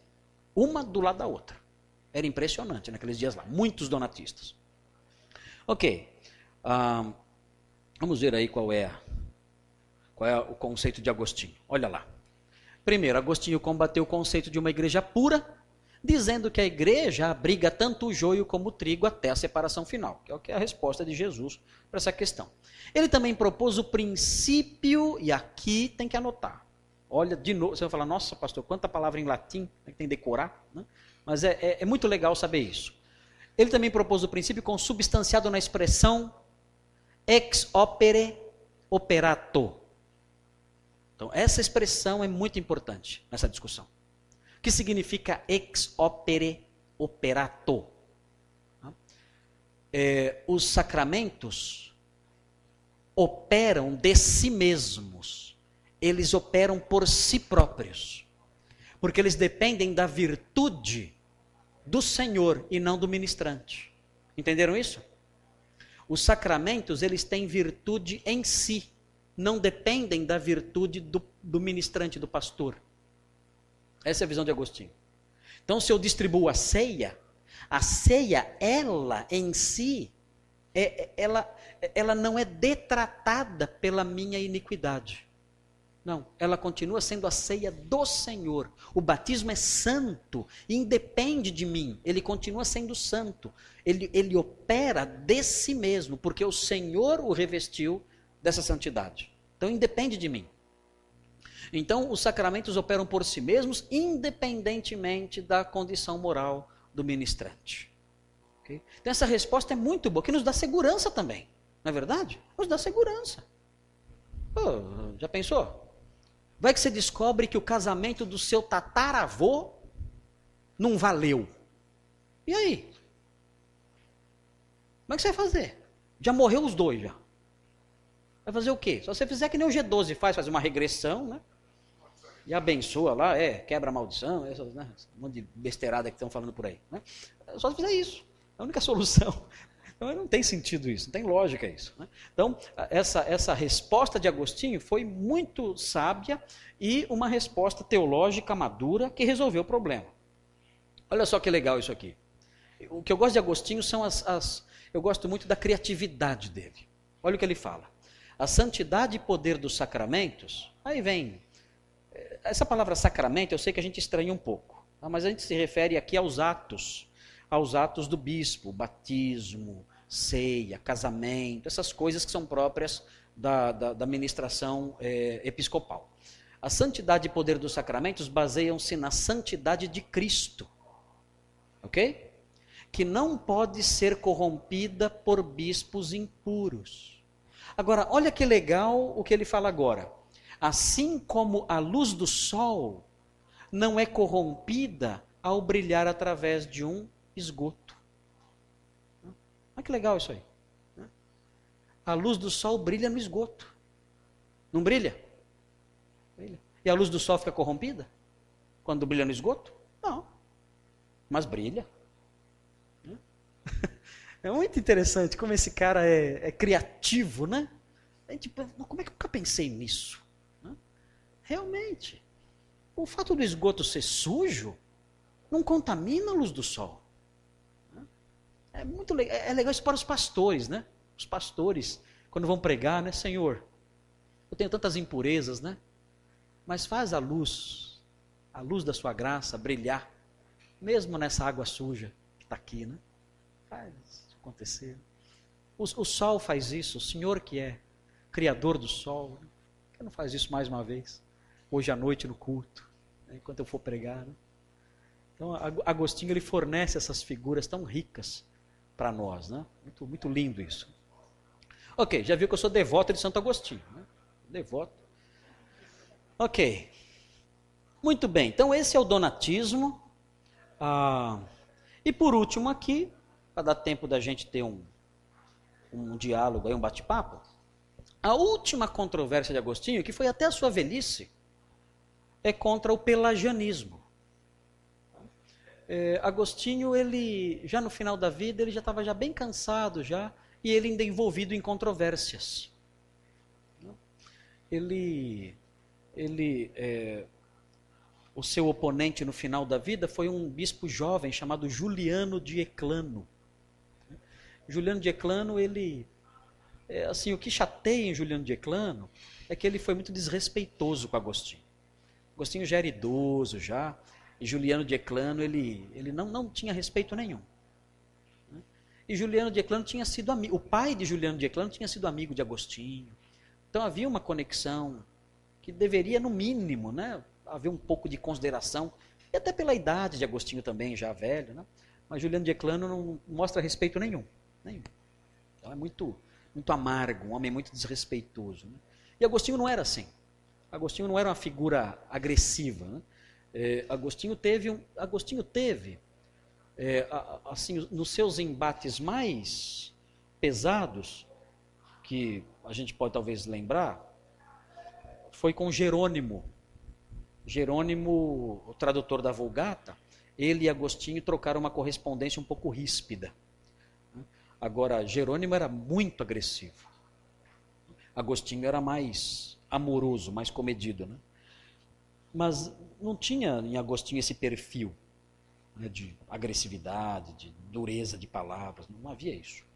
Uma do lado da outra. Era impressionante naqueles dias lá. Muitos donatistas. Ok. Um, vamos ver aí qual é, qual é o conceito de Agostinho. Olha lá. Primeiro, Agostinho combateu o conceito de uma igreja pura dizendo que a igreja abriga tanto o joio como o trigo até a separação final, que é o que é a resposta de Jesus para essa questão. Ele também propôs o princípio, e aqui tem que anotar. Olha, de novo, você vai falar, nossa, pastor, quanta palavra em latim, tem que decorar, né? mas é, é, é muito legal saber isso. Ele também propôs o princípio consubstanciado na expressão ex opere operato. Então, essa expressão é muito importante nessa discussão que significa ex opere operato. É, os sacramentos operam de si mesmos, eles operam por si próprios, porque eles dependem da virtude do Senhor e não do ministrante. Entenderam isso? Os sacramentos, eles têm virtude em si, não dependem da virtude do, do ministrante, do pastor. Essa é a visão de Agostinho. Então, se eu distribuo a ceia, a ceia, ela em si, é, é, ela, ela não é detratada pela minha iniquidade. Não, ela continua sendo a ceia do Senhor. O batismo é santo, independe de mim, ele continua sendo santo. Ele, ele opera de si mesmo, porque o Senhor o revestiu dessa santidade. Então, independe de mim. Então, os sacramentos operam por si mesmos, independentemente da condição moral do ministrante. Okay? Então, essa resposta é muito boa, que nos dá segurança também. Não é verdade? Nos dá segurança. Pô, já pensou? Vai que você descobre que o casamento do seu tataravô não valeu. E aí? Como é que você vai fazer? Já morreu os dois já. Vai fazer o quê? Se você fizer que nem o G12 faz, fazer uma regressão, né? E abençoa lá, é, quebra a maldição, essas, né, monte de besteirada que estão falando por aí. Né? Só se fizer isso. É a única [laughs] solução. Então não tem sentido isso, não tem lógica isso. Né? Então, essa, essa resposta de Agostinho foi muito sábia e uma resposta teológica madura que resolveu o problema. Olha só que legal isso aqui. O que eu gosto de Agostinho são as, as. Eu gosto muito da criatividade dele. Olha o que ele fala. A santidade e poder dos sacramentos, aí vem essa palavra sacramento, eu sei que a gente estranha um pouco, tá? mas a gente se refere aqui aos atos, aos atos do bispo, batismo, ceia, casamento, essas coisas que são próprias da, da, da ministração é, episcopal. A santidade e poder dos sacramentos baseiam-se na santidade de Cristo, ok? Que não pode ser corrompida por bispos impuros. Agora, olha que legal o que ele fala agora. Assim como a luz do sol não é corrompida ao brilhar através de um esgoto. Olha que legal isso aí. A luz do sol brilha no esgoto. Não brilha? Brilha. E a luz do sol fica corrompida? Quando brilha no esgoto? Não. Mas brilha. [laughs] É muito interessante como esse cara é, é criativo, né? A gente, como é que eu nunca pensei nisso? Realmente, o fato do esgoto ser sujo não contamina a luz do sol. É muito legal, é legal isso para os pastores, né? Os pastores, quando vão pregar, né? Senhor, eu tenho tantas impurezas, né? Mas faz a luz, a luz da sua graça brilhar, mesmo nessa água suja que está aqui, né? Faz acontecer. O, o, sol faz isso, o Senhor que é Criador do sol, né? que não faz isso mais uma vez? Hoje à noite no culto. né, enquanto eu for pregar. Né? Então, Agostinho ele fornece essas figuras tão ricas para nós, né? Muito, muito lindo isso. Ok, já viu que eu sou devoto de Santo Agostinho, né? Devoto. Ok. Muito bem, então esse é o donatismo. Ah, e por último aqui, para dar tempo da gente ter um, um diálogo, aí, um bate-papo, a última controvérsia de Agostinho, que foi até a sua velhice, é contra o pelagianismo. É, Agostinho, ele já no final da vida, ele já estava já bem cansado já, e ele ainda envolvido em controvérsias. Ele, ele é, o seu oponente no final da vida foi um bispo jovem chamado Juliano de Eclano. Juliano de Eclano, ele. É, assim, o que chateia em Juliano de Eclano é que ele foi muito desrespeitoso com Agostinho. Agostinho já era idoso, já. E Juliano de Eclano, ele, ele não, não tinha respeito nenhum. E Juliano de Eclano tinha sido amigo. O pai de Juliano de Eclano tinha sido amigo de Agostinho. Então havia uma conexão que deveria, no mínimo, né, haver um pouco de consideração, e até pela idade de Agostinho também, já velho, né? mas Juliano de Eclano não mostra respeito nenhum. nenhum. Então é muito, muito amargo, um homem muito desrespeitoso. Né? E Agostinho não era assim. Agostinho não era uma figura agressiva. Né? É, Agostinho teve, um, Agostinho teve é, assim, nos seus embates mais pesados, que a gente pode talvez lembrar, foi com Jerônimo, Jerônimo, o tradutor da Vulgata, ele e Agostinho trocaram uma correspondência um pouco ríspida. Agora, Jerônimo era muito agressivo. Agostinho era mais amoroso, mais comedido. Né? Mas não tinha em Agostinho esse perfil né, de agressividade, de dureza de palavras, não havia isso.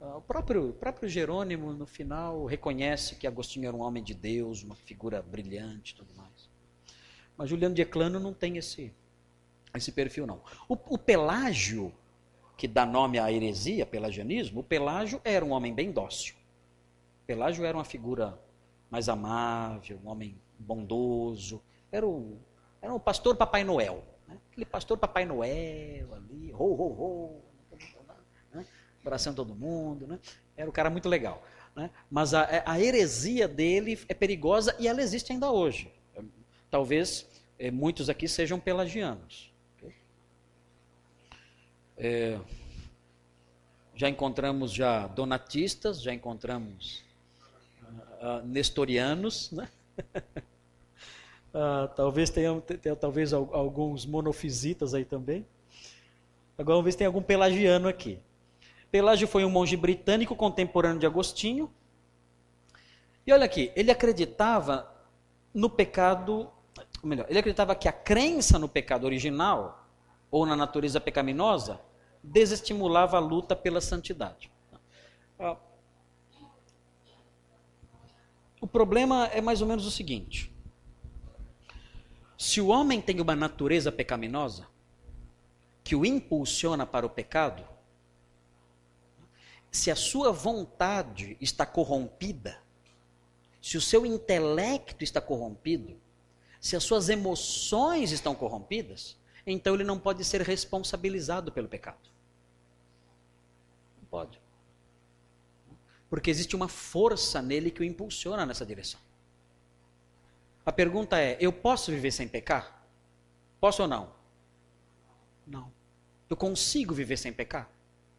O próprio, o próprio Jerônimo, no final, reconhece que Agostinho era um homem de Deus, uma figura brilhante e tudo mais. Mas Juliano de Eclano não tem esse, esse perfil, não. O, o Pelágio, que dá nome à heresia, pelagianismo, o Pelágio era um homem bem dócil. Pelágio era uma figura mais amável, um homem bondoso. Era o, era o pastor Papai Noel. Né? Aquele pastor Papai Noel ali, ho, ho, ho, né? abraçando todo mundo. Né? Era um cara muito legal. Né? Mas a, a heresia dele é perigosa e ela existe ainda hoje. Talvez é, muitos aqui sejam pelagianos. É, já encontramos já donatistas, já encontramos uh, nestorianos, né? uh, [laughs] talvez tenha, tenha, talvez alguns monofisitas aí também. Agora vamos ver se tem algum pelagiano aqui. Pelágio foi um monge britânico contemporâneo de Agostinho. E olha aqui, ele acreditava no pecado ou melhor, ele acreditava que a crença no pecado original ou na natureza pecaminosa desestimulava a luta pela santidade. O problema é mais ou menos o seguinte: se o homem tem uma natureza pecaminosa que o impulsiona para o pecado, se a sua vontade está corrompida, se o seu intelecto está corrompido, se as suas emoções estão corrompidas, então ele não pode ser responsabilizado pelo pecado. Não pode. Porque existe uma força nele que o impulsiona nessa direção. A pergunta é: eu posso viver sem pecar? Posso ou não? Não. Eu consigo viver sem pecar?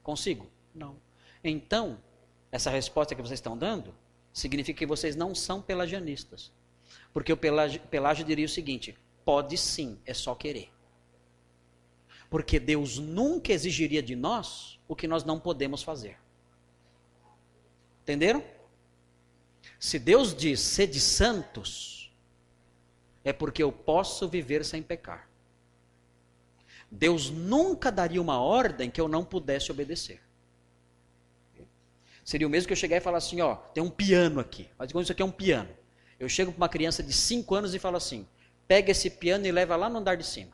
Consigo? Não. Então, essa resposta que vocês estão dando significa que vocês não são pelagianistas. Porque o Pelágio, diria o seguinte: pode sim, é só querer. Porque Deus nunca exigiria de nós o que nós não podemos fazer. Entenderam? Se Deus diz sede santos, é porque eu posso viver sem pecar. Deus nunca daria uma ordem que eu não pudesse obedecer. Seria o mesmo que eu chegar e falar assim: ó, tem um piano aqui. Mas isso aqui é um piano. Eu chego para uma criança de 5 anos e falo assim: pega esse piano e leva lá no andar de cima.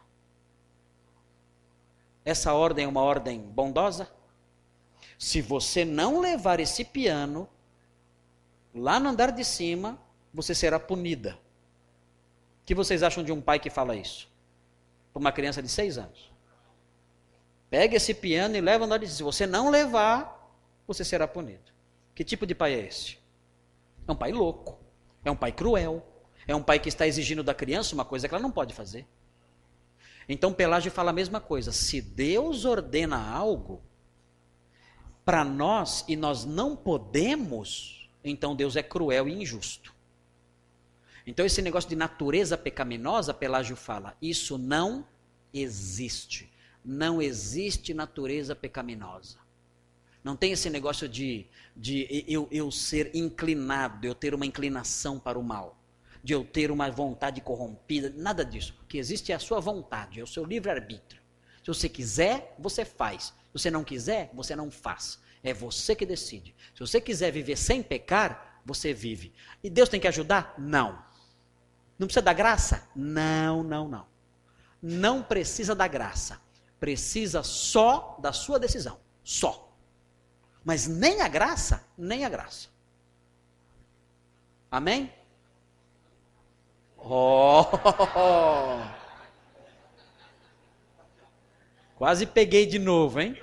Essa ordem é uma ordem bondosa? Se você não levar esse piano lá no andar de cima, você será punida. que vocês acham de um pai que fala isso? Para uma criança de seis anos. Pega esse piano e leva e diz: se você não levar, você será punido. Que tipo de pai é esse? É um pai louco. É um pai cruel. É um pai que está exigindo da criança uma coisa que ela não pode fazer. Então Pelágio fala a mesma coisa. Se Deus ordena algo para nós e nós não podemos, então Deus é cruel e injusto. Então esse negócio de natureza pecaminosa, Pelágio fala, isso não existe. Não existe natureza pecaminosa. Não tem esse negócio de, de eu, eu ser inclinado, eu ter uma inclinação para o mal, de eu ter uma vontade corrompida, nada disso. O que existe é a sua vontade, é o seu livre-arbítrio. Se você quiser, você faz. Se você não quiser, você não faz. É você que decide. Se você quiser viver sem pecar, você vive. E Deus tem que ajudar? Não. Não precisa da graça? Não, não, não. Não precisa da graça. Precisa só da sua decisão. Só. Mas nem a graça, nem a graça. Amém? Oh! [laughs] Quase peguei de novo, hein?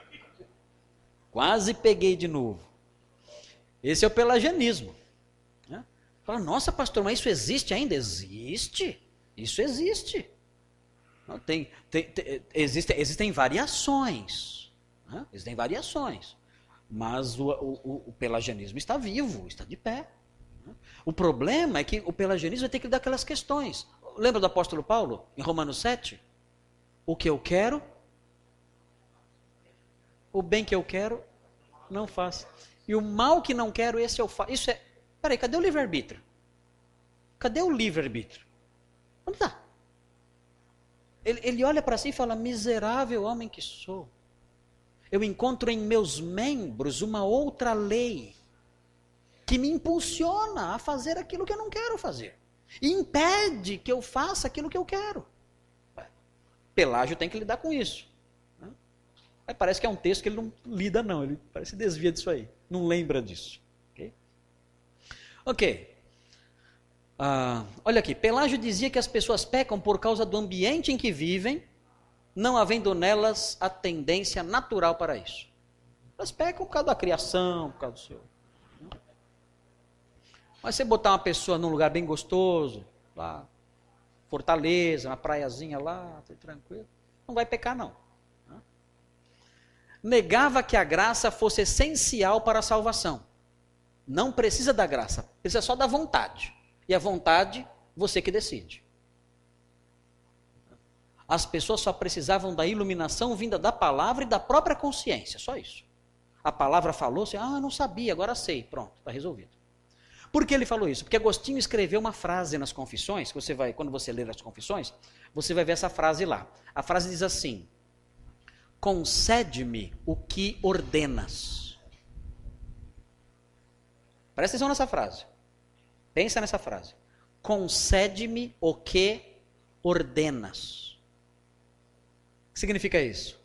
Quase peguei de novo. Esse é o pelagianismo. Né? Fala, nossa, pastor, mas isso existe ainda? Existe. Isso existe. Tem, tem, tem, existe, existem variações. Né? Existem variações. Mas o, o, o, pelagianismo está vivo, está de pé. O problema é que o pelagianismo vai ter que lidar aquelas questões. Lembra do apóstolo Paulo, em Romanos 7? O que eu quero, o bem que eu quero, não faço. E o mal que não quero, esse eu faço. Isso é. Peraí, cadê o livre-arbítrio? Cadê o livre-arbítrio? Onde está? Ele, ele olha para si e fala: miserável homem que sou eu encontro em meus membros uma outra lei que me impulsiona a fazer aquilo que eu não quero fazer. E impede que eu faça aquilo que eu quero. Pelágio tem que lidar com isso. Né? Parece que é um texto que ele não lida, não. Ele parece que desvia disso aí. Não lembra disso. Ok. okay. Ah, olha aqui. Pelágio dizia que as pessoas pecam por causa do ambiente em que vivem não havendo nelas a tendência natural para isso. Elas pecam por causa da criação, por causa do seu. Mas você botar uma pessoa num lugar bem gostoso, lá, Fortaleza, uma praiazinha lá, tudo tranquilo, não vai pecar não. Negava que a graça fosse essencial para a salvação. Não precisa da graça, precisa só da vontade. E a vontade, você que decide. As pessoas só precisavam da iluminação vinda da palavra e da própria consciência, só isso. A palavra falou, assim, ah, não sabia, agora sei, pronto, está resolvido. Por que ele falou isso? Porque Agostinho escreveu uma frase nas Confissões, você vai, quando você ler as Confissões, você vai ver essa frase lá. A frase diz assim: Concede-me o que ordenas. Presta atenção nessa frase. Pensa nessa frase. Concede-me o que ordenas que significa isso?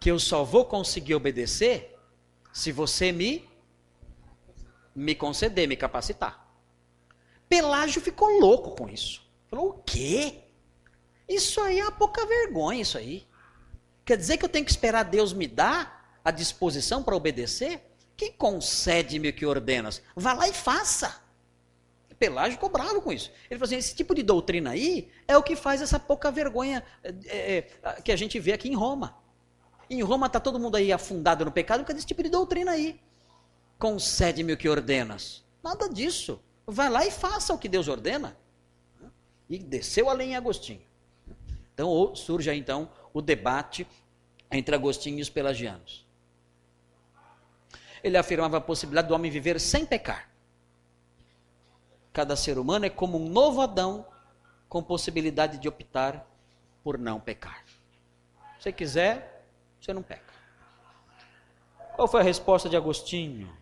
Que eu só vou conseguir obedecer se você me me conceder, me capacitar. Pelágio ficou louco com isso. Falou: "O quê? Isso aí é uma pouca vergonha isso aí. Quer dizer que eu tenho que esperar Deus me dar a disposição para obedecer? Quem concede-me o que ordenas? Vá lá e faça. Pelágio ficou bravo com isso. Ele falou assim: esse tipo de doutrina aí é o que faz essa pouca vergonha é, é, que a gente vê aqui em Roma. Em Roma está todo mundo aí afundado no pecado por causa desse tipo de doutrina aí. Concede-me o que ordenas. Nada disso. Vai lá e faça o que Deus ordena. E desceu além em Agostinho. Então surge aí então o debate entre Agostinho e os pelagianos. Ele afirmava a possibilidade do homem viver sem pecar. Cada ser humano é como um novo Adão com possibilidade de optar por não pecar. Se quiser, você não peca. Qual foi a resposta de Agostinho?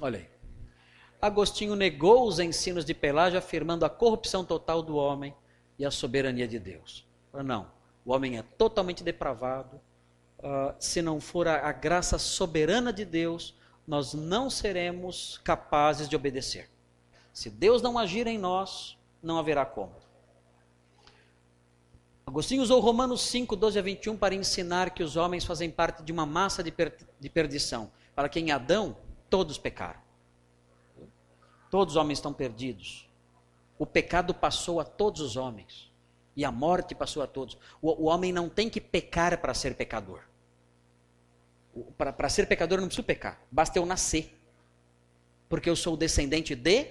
Olha aí. Agostinho negou os ensinos de Pelágio, afirmando a corrupção total do homem e a soberania de Deus. Não, o homem é totalmente depravado. Uh, se não for a, a graça soberana de Deus, nós não seremos capazes de obedecer. Se Deus não agir em nós, não haverá como. Agostinho usou Romanos 5, 12 a 21 para ensinar que os homens fazem parte de uma massa de, per de perdição. Para que em Adão todos pecaram. Todos os homens estão perdidos. O pecado passou a todos os homens. E a morte passou a todos. O, o homem não tem que pecar para ser pecador. Para ser pecador eu não preciso pecar. Basta eu nascer. Porque eu sou descendente de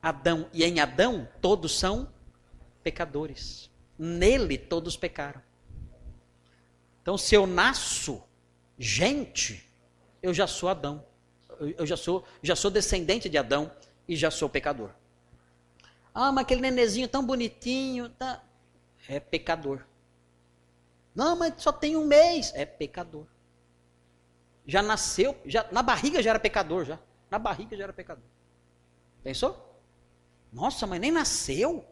Adão. E em Adão todos são pecadores. Nele todos pecaram. Então, se eu nasço gente, eu já sou Adão. Eu já sou, já sou descendente de Adão e já sou pecador. Ah, mas aquele nenezinho tão bonitinho, tá é pecador. Não, mas só tem um mês, é pecador. Já nasceu, já na barriga já era pecador já. Na barriga já era pecador. Pensou? Nossa, mas nem nasceu,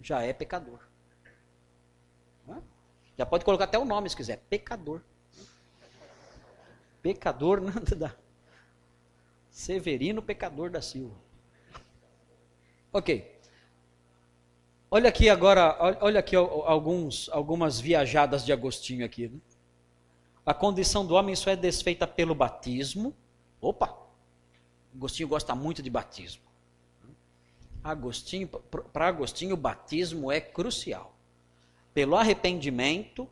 já é pecador. Já pode colocar até o nome se quiser, pecador. Pecador [laughs] nada da Severino Pecador da Silva. Ok. Olha aqui agora, olha aqui alguns, algumas viajadas de Agostinho aqui. Né? A condição do homem só é desfeita pelo batismo. Opa! Agostinho gosta muito de batismo. Agostinho, para Agostinho, o batismo é crucial. Pelo arrependimento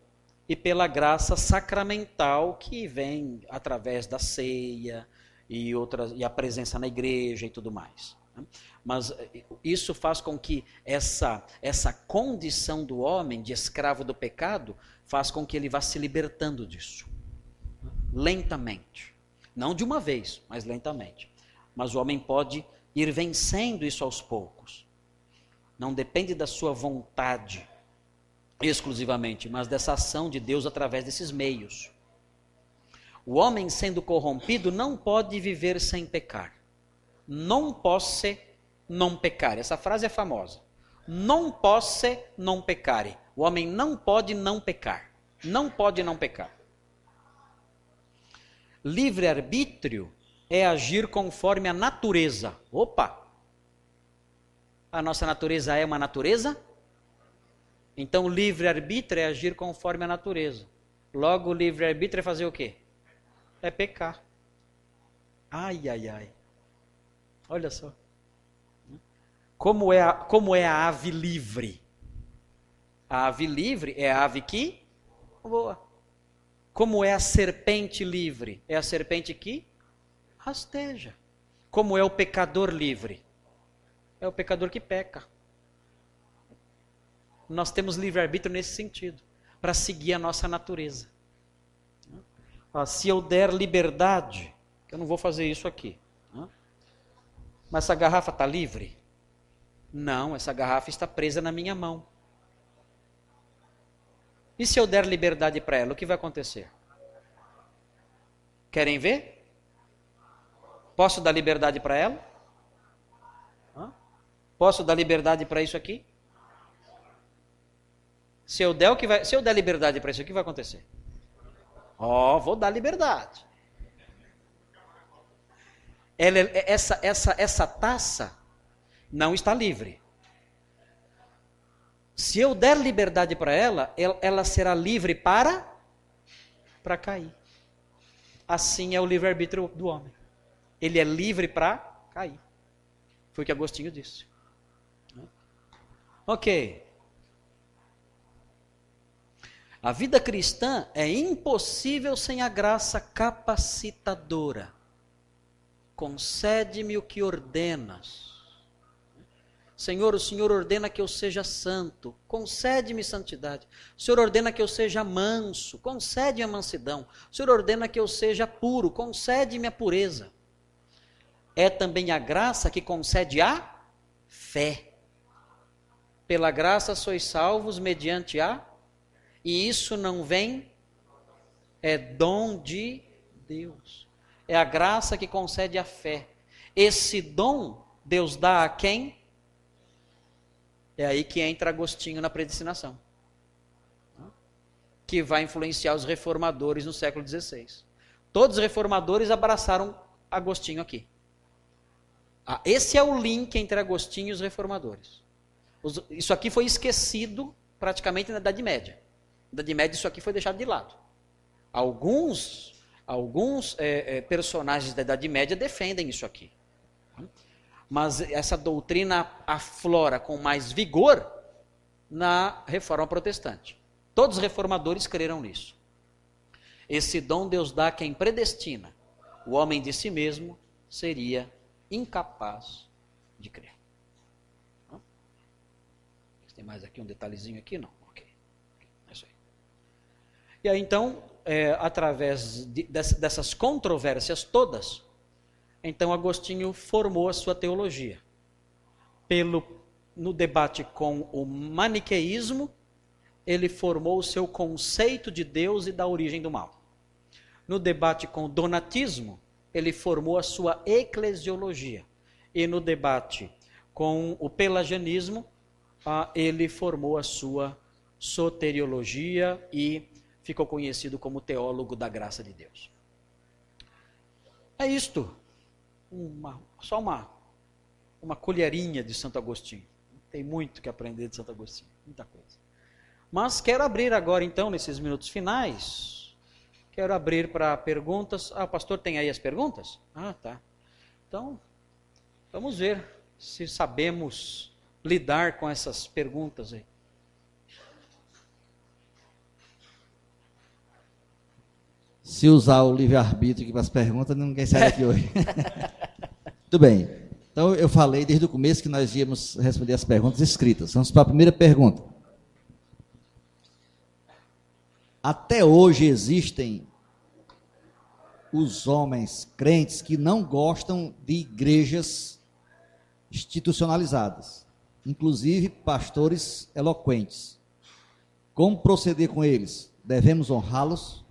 e pela graça sacramental que vem através da ceia e, outras, e a presença na igreja e tudo mais. Né? Mas eh, isso faz com que essa, essa condição do homem de escravo do pecado faz com que ele vá se libertando disso. Lentamente. Não de uma vez, mas lentamente. Mas o homem pode ir vencendo isso aos poucos. Não depende da sua vontade exclusivamente, mas dessa ação de Deus através desses meios. O homem sendo corrompido não pode viver sem pecar non posse non peccare. Essa frase é famosa. Non posse non peccare. O homem não pode não pecar. Não pode não pecar. Livre-arbítrio é agir conforme a natureza. Opa! A nossa natureza é uma natureza? Então, livre-arbítrio é agir conforme a natureza. Logo, livre-arbítrio é fazer o quê? É pecar. Ai, ai, ai. Olha só. Como é, a, como é a ave livre? A ave livre é a ave que voa. Como é a serpente livre? É a serpente que rasteja. Como é o pecador livre? É o pecador que peca. Nós temos livre-arbítrio nesse sentido, para seguir a nossa natureza. Ah, se eu der liberdade, eu não vou fazer isso aqui. Mas essa garrafa está livre? Não, essa garrafa está presa na minha mão. E se eu der liberdade para ela, o que vai acontecer? Querem ver? Posso dar liberdade para ela? Posso dar liberdade para isso aqui? Se eu der o que vai, se eu der liberdade para isso, o que vai acontecer? Ó, oh, vou dar liberdade. Ela, essa, essa, essa taça não está livre. Se eu der liberdade para ela, ela, ela será livre para para cair. Assim é o livre-arbítrio do homem. Ele é livre para cair. Foi o que Agostinho disse. Ok. A vida cristã é impossível sem a graça capacitadora concede-me o que ordenas. Senhor, o Senhor ordena que eu seja santo, concede-me santidade. O Senhor ordena que eu seja manso, concede-me a mansidão. O Senhor ordena que eu seja puro, concede-me a pureza. É também a graça que concede a fé. Pela graça sois salvos mediante a, e isso não vem, é dom de Deus é a graça que concede a fé. Esse dom Deus dá a quem? É aí que entra Agostinho na predestinação. Que vai influenciar os reformadores no século XVI. Todos os reformadores abraçaram Agostinho aqui. Ah, esse é o link entre Agostinho e os reformadores. Isso aqui foi esquecido praticamente na Idade Média. Na Idade Média isso aqui foi deixado de lado. Alguns, alguns é, é, personagens da Idade Média defendem isso aqui. Mas essa doutrina aflora com mais vigor na Reforma Protestante. Todos os reformadores creram nisso. Esse dom Deus dá quem predestina. O homem de si mesmo seria incapaz de crer. Tem mais aqui um detalhezinho aqui? Não. Ok. É isso aí. E aí então, é, através de, dessas controvérsias todas, então Agostinho formou a sua teologia. Pelo, no debate com o maniqueísmo, ele formou o seu conceito de Deus e da origem do mal. No debate com o donatismo, ele formou a sua eclesiologia. E no debate com o pelagianismo, ah, ele formou a sua soteriologia e ficou conhecido como teólogo da graça de Deus. É isto. Uma, só uma, uma colherinha de Santo Agostinho. Tem muito que aprender de Santo Agostinho, muita coisa. Mas quero abrir agora, então, nesses minutos finais, quero abrir para perguntas. Ah, pastor tem aí as perguntas? Ah, tá. Então, vamos ver se sabemos lidar com essas perguntas aí. Se usar o livre-arbítrio aqui para as perguntas, ninguém sai daqui hoje. [laughs] Tudo bem. Então, eu falei desde o começo que nós íamos responder as perguntas escritas. Vamos para a primeira pergunta. Até hoje existem os homens crentes que não gostam de igrejas institucionalizadas, inclusive pastores eloquentes. Como proceder com eles? Devemos honrá-los?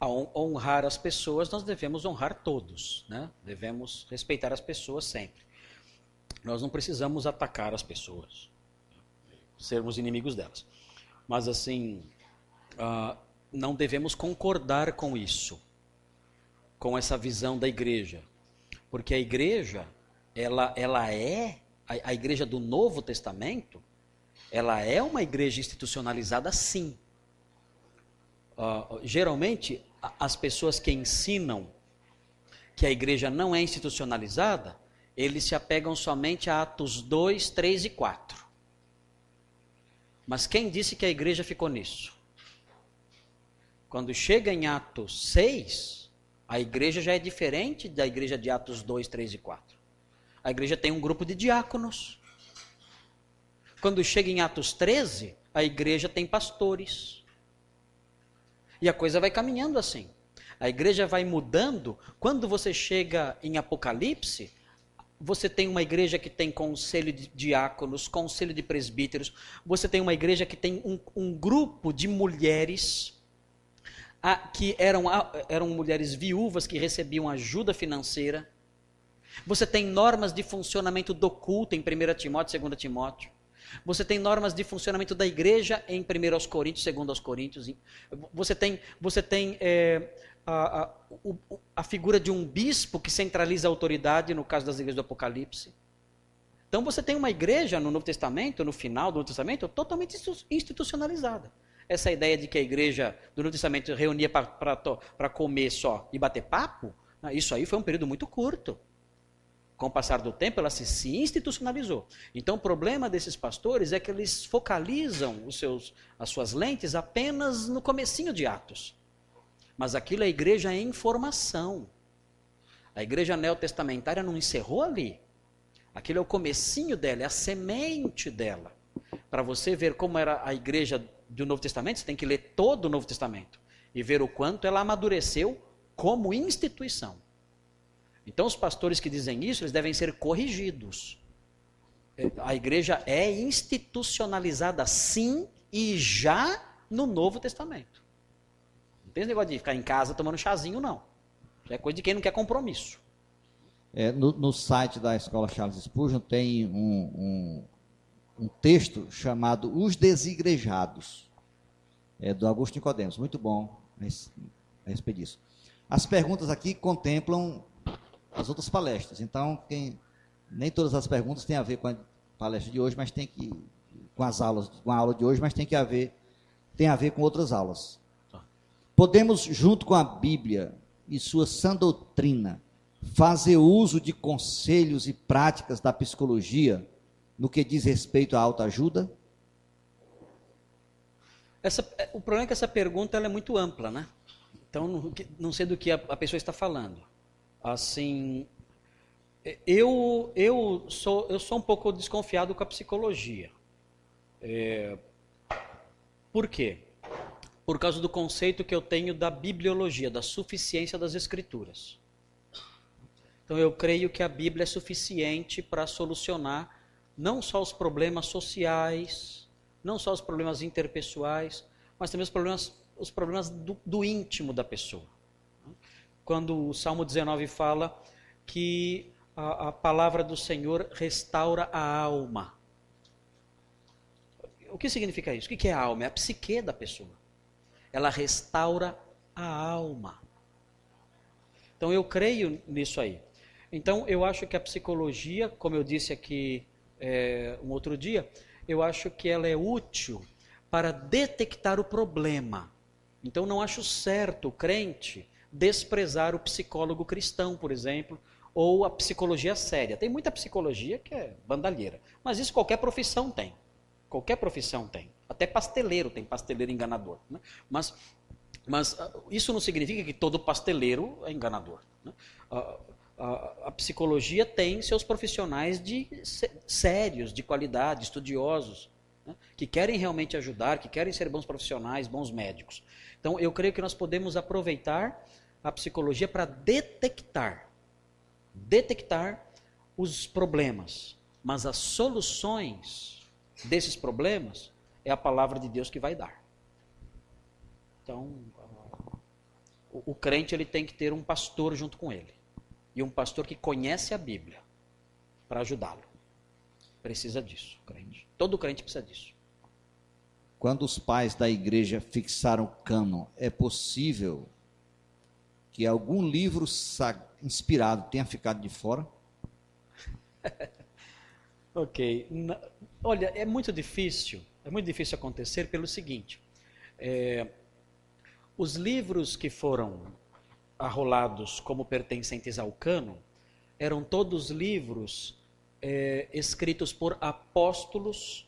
A honrar as pessoas, nós devemos honrar todos, né? Devemos respeitar as pessoas sempre. Nós não precisamos atacar as pessoas, sermos inimigos delas. Mas assim, uh, não devemos concordar com isso, com essa visão da igreja, porque a igreja, ela, ela é a, a igreja do Novo Testamento, ela é uma igreja institucionalizada, sim. Uh, geralmente as pessoas que ensinam que a igreja não é institucionalizada, eles se apegam somente a Atos 2, 3 e 4. Mas quem disse que a igreja ficou nisso? Quando chega em Atos 6, a igreja já é diferente da igreja de Atos 2, 3 e 4. A igreja tem um grupo de diáconos. Quando chega em Atos 13, a igreja tem pastores. E a coisa vai caminhando assim. A igreja vai mudando. Quando você chega em Apocalipse, você tem uma igreja que tem conselho de diáconos, conselho de presbíteros. Você tem uma igreja que tem um, um grupo de mulheres a, que eram, a, eram mulheres viúvas que recebiam ajuda financeira. Você tem normas de funcionamento do culto em 1 Timóteo e 2 Timóteo. Você tem normas de funcionamento da igreja em 1 aos Coríntios, 2 aos Coríntios. Você tem, você tem é, a, a, a, figura de um bispo que centraliza a autoridade, no caso das igrejas do Apocalipse. Então você tem uma igreja no Novo Testamento, no final do Novo Testamento, totalmente institucionalizada. Essa ideia de que a igreja do Novo Testamento reunia para comer só e bater papo, isso aí foi um período muito curto com o passar do tempo, ela se, se institucionalizou. Então, o problema desses pastores é que eles focalizam os seus, as suas lentes apenas no comecinho de Atos. Mas aquilo é a igreja em formação. A igreja neotestamentária não encerrou ali. Aquilo é o comecinho dela, é a semente dela. Para você ver como era a igreja do Novo Testamento, você tem que ler todo o Novo Testamento e ver o quanto ela amadureceu como instituição. Então, os pastores que dizem isso, eles devem ser corrigidos. É, a igreja é institucionalizada sim e já no Novo Testamento. Não tem esse negócio de ficar em casa tomando chazinho, não. é coisa de quem não quer compromisso. É, no, no, site da Escola Charles Spurgeon tem um, um, um texto chamado Os Desigrejados, é, do Augusto Nicodemos. Muito bom a respeito disso. As perguntas aqui contemplam as outras palestras. Então, quem, nem todas as perguntas têm a ver com a palestra de hoje, mas tem que com as aulas, com a aula de hoje, mas tem que haver tem a ver com outras aulas. Tá. Podemos, junto com a Bíblia e sua sã doutrina, fazer uso de conselhos e práticas da psicologia no que diz respeito à autoajuda? Essa, é, o problema é que essa pergunta é muito ampla, né? Então, não, não sei do que a, a pessoa está falando. Assim, eu, eu, sou, eu sou um pouco desconfiado com a psicologia. É, por quê? Por causa do conceito que eu tenho da bibliologia, da suficiência das escrituras. Então eu creio que a Bíblia é suficiente para solucionar não só os problemas sociais, não só os problemas interpessoais, mas também os problemas, os problemas do, do íntimo da pessoa. Quando o Salmo 19 fala que a, a palavra do Senhor restaura a alma. O que significa isso? O que é a alma? É a psique da pessoa. Ela restaura a alma. Então eu creio nisso aí. Então eu acho que a psicologia, como eu disse aqui é, um outro dia, eu acho que ela é útil para detectar o problema. Então não acho certo o crente desprezar o psicólogo cristão, por exemplo, ou a psicologia séria. Tem muita psicologia que é bandalheira, mas isso qualquer profissão tem. Qualquer profissão tem. Até pasteleiro tem pasteleiro enganador. Né? Mas, mas ah, isso não significa que todo pasteleiro é enganador. Né? A, a, a, psicologia tem seus profissionais de sérios, de qualidade, estudiosos, né? que querem realmente ajudar, que querem ser bons profissionais, bons médicos. Então, eu creio que nós podemos aproveitar a psicologia para detectar, detectar os problemas, mas as soluções desses problemas, é a palavra de Deus que vai dar. Então, o, o crente ele tem que ter um pastor junto com ele. E um pastor que conhece a Bíblia para ajudá-lo. Precisa disso, crente. Todo crente precisa disso. Quando os pais da igreja fixaram o cânon, é possível que algum livro inspirado tenha ficado de fora? [laughs] ok. Olha, é muito difícil, é muito difícil acontecer pelo seguinte: é, os livros que foram arrolados como pertencentes ao cano eram todos livros é, escritos por apóstolos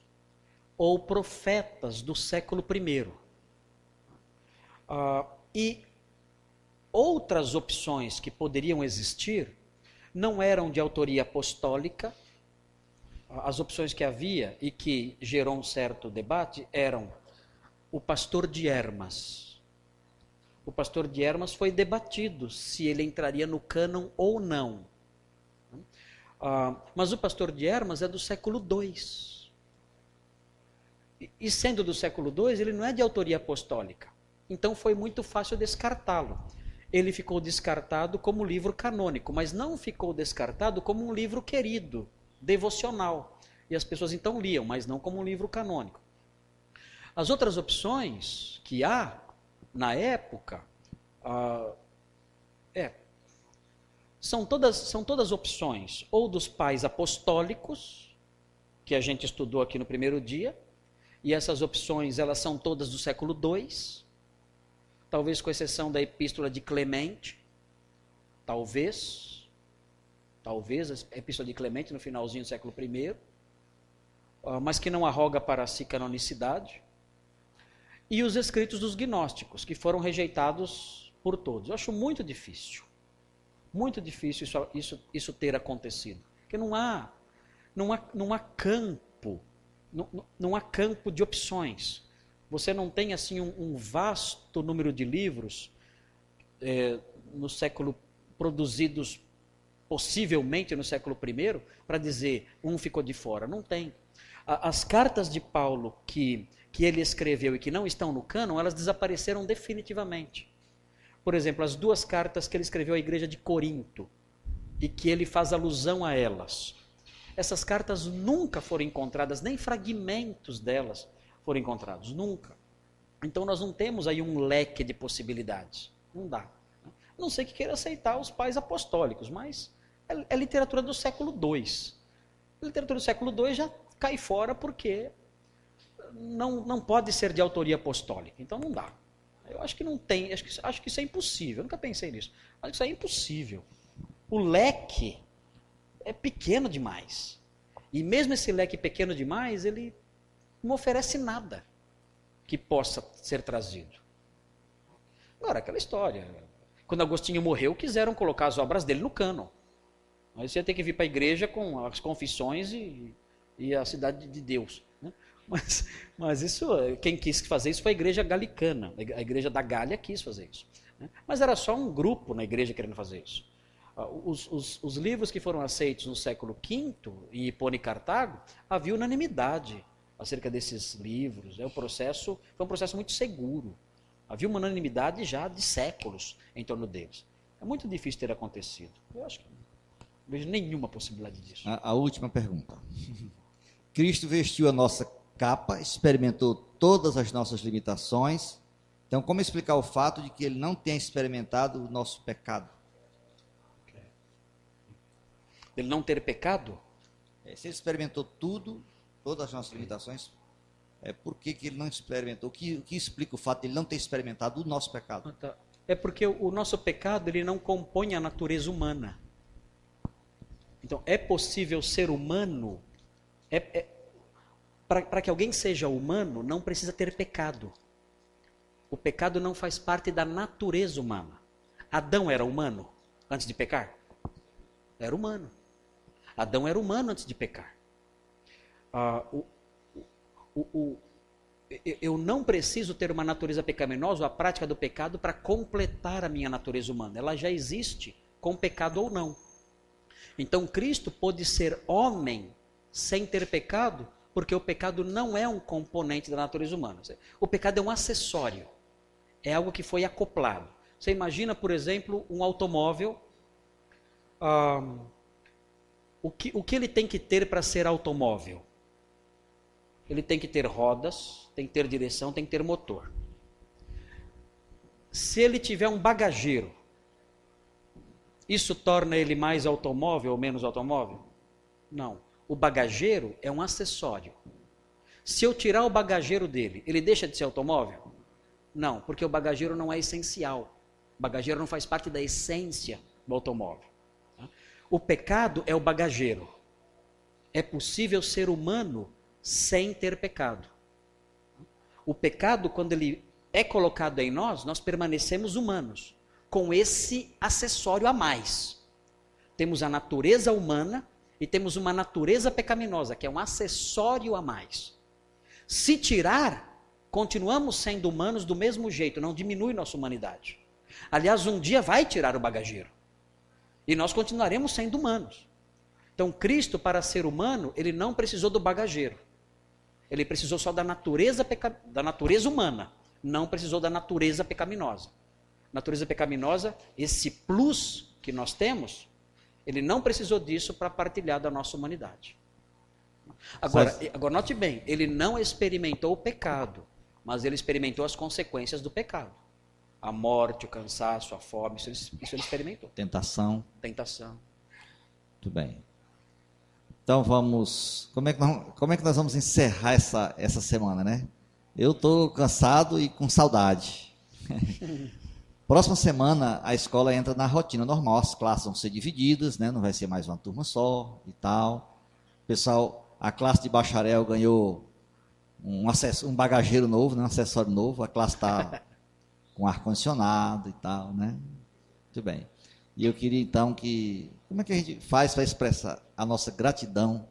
ou profetas do século I. Ah, e outras opções que poderiam existir não eram de autoria apostólica as opções que havia e que gerou um certo debate eram o pastor de Hermas. O pastor de Hermas foi debatido se ele entraria no cânon ou não. Uh, mas o pastor de Hermas é do século II. E sendo do século II, ele não é de autoria apostólica. Então foi muito fácil descartá-lo. Ele ficou descartado como livro canônico, mas não ficou descartado como um livro querido devocional. E as pessoas então liam, mas não como um livro canônico. As outras opções que há na época ah, é, são, todas, são todas opções ou dos pais apostólicos, que a gente estudou aqui no primeiro dia, e essas opções elas são todas do século II, talvez com exceção da epístola de Clemente, talvez, talvez, a Epístola de Clemente, no finalzinho do século I, ah, mas que não arroga para si canonicidade, e os escritos dos gnósticos, que foram rejeitados por todos. Eu acho muito difícil, muito difícil isso, isso, isso ter acontecido, porque não há, não há, não há campo, não, não há campo de opções. Você não tem assim um, um vasto número de livros é, no século produzidos possivelmente no século I, para dizer um ficou de fora. Não tem. As cartas de Paulo que, que ele escreveu e que não estão no cânon, elas desapareceram definitivamente. Por exemplo, as duas cartas que ele escreveu à igreja de Corinto e que ele faz alusão a elas. Essas cartas nunca foram encontradas, nem fragmentos delas foram encontrados, nunca. Então nós não temos aí um leque de possibilidades. Não dá. Não sei que queira aceitar os pais apostólicos, mas é, é literatura do século II. A literatura do século II já cai fora porque não, não pode ser de autoria apostólica. Então não dá. Eu acho que não tem, acho que, acho que isso é impossível. Eu nunca pensei nisso. Acho que isso é impossível. O leque é pequeno demais. E mesmo esse leque pequeno demais, ele não oferece nada que possa ser trazido. Agora, aquela história. Quando Agostinho morreu, quiseram colocar as obras dele no cânon. Aí você ia ter que vir para a igreja com as confissões e, e a cidade de Deus. Né? Mas, mas isso, quem quis fazer isso foi a igreja galicana. A igreja da Gália quis fazer isso. Né? Mas era só um grupo na igreja querendo fazer isso. Ah, os, os, os, livros que foram aceitos no século V, em Hipone e Cartago, havia unanimidade acerca desses livros. É um processo, foi um processo muito seguro. Havia uma unanimidade já de séculos em torno deles. É muito difícil ter acontecido. Eu acho que não vejo nenhuma possibilidade disso. A, a última pergunta. [laughs] Cristo vestiu a nossa capa, experimentou todas as nossas limitações. Então, como explicar o fato de que ele não tenha experimentado o nosso pecado? Ele não ter pecado? É, se ele experimentou tudo, todas as nossas limitações, é, por que, ele não experimentou? O que, o que explica o fato de ele não ter experimentado o nosso pecado? Ah, tá. É porque o, o nosso pecado ele não compõe a natureza humana. Então, é possível ser humano? É, é Para que alguém seja humano, não precisa ter pecado. O pecado não faz parte da natureza humana. Adão era humano antes de pecar? Era humano. Adão era humano antes de pecar. Ah, o, o, o, eu não preciso ter uma natureza pecaminosa, a prática do pecado, para completar a minha natureza humana. Ela já existe, com pecado ou não. Então Cristo pôde ser homem sem ter pecado, porque o pecado não é um componente da natureza humana. O pecado é um acessório, é algo que foi acoplado. Você imagina, por exemplo, um automóvel. o, que, o que ele tem que ter para ser automóvel? Ele tem que ter rodas, tem que ter direção, tem que ter motor. Se ele tiver um bagageiro, isso torna ele mais automóvel ou menos automóvel? Não. O bagageiro é um acessório. Se eu tirar o bagageiro dele, ele deixa de ser automóvel? Não, porque o bagageiro não é essencial. O bagageiro não faz parte da essência do automóvel. O pecado é o bagageiro. É possível ser humano sem ter pecado. O pecado, quando ele é colocado em nós, nós permanecemos humanos com esse acessório a mais. Temos a natureza humana e temos uma natureza pecaminosa, que é um acessório a mais. Se tirar, continuamos sendo humanos do mesmo jeito, não diminui nossa humanidade. Aliás, um dia vai tirar o bagageiro. E nós continuaremos sendo humanos. Então, Cristo, para ser humano, ele não precisou do bagageiro. Ele precisou só da natureza, peca... da natureza humana, não precisou da natureza pecaminosa natureza pecaminosa, esse plus que nós temos, ele não precisou disso para partilhar da nossa humanidade. Agora, agora, note bem, ele não experimentou o pecado, mas ele experimentou as consequências do pecado. A morte, o cansaço, a fome, isso ele, isso ele experimentou. Tentação. Tentação. Muito bem. Então vamos. Como é que nós, como é que nós vamos encerrar essa, essa semana, né? Eu estou cansado e com saudade. [laughs] Próxima semana a escola entra na rotina normal, as classes vão ser divididas, né? não vai ser mais uma turma só e tal. Pessoal, a classe de bacharel ganhou um, acesso, um bagageiro novo, né? um acessório novo, a classe está [laughs] com ar-condicionado e tal, né? Muito bem. E eu queria então que. Como é que a gente faz para expressar a nossa gratidão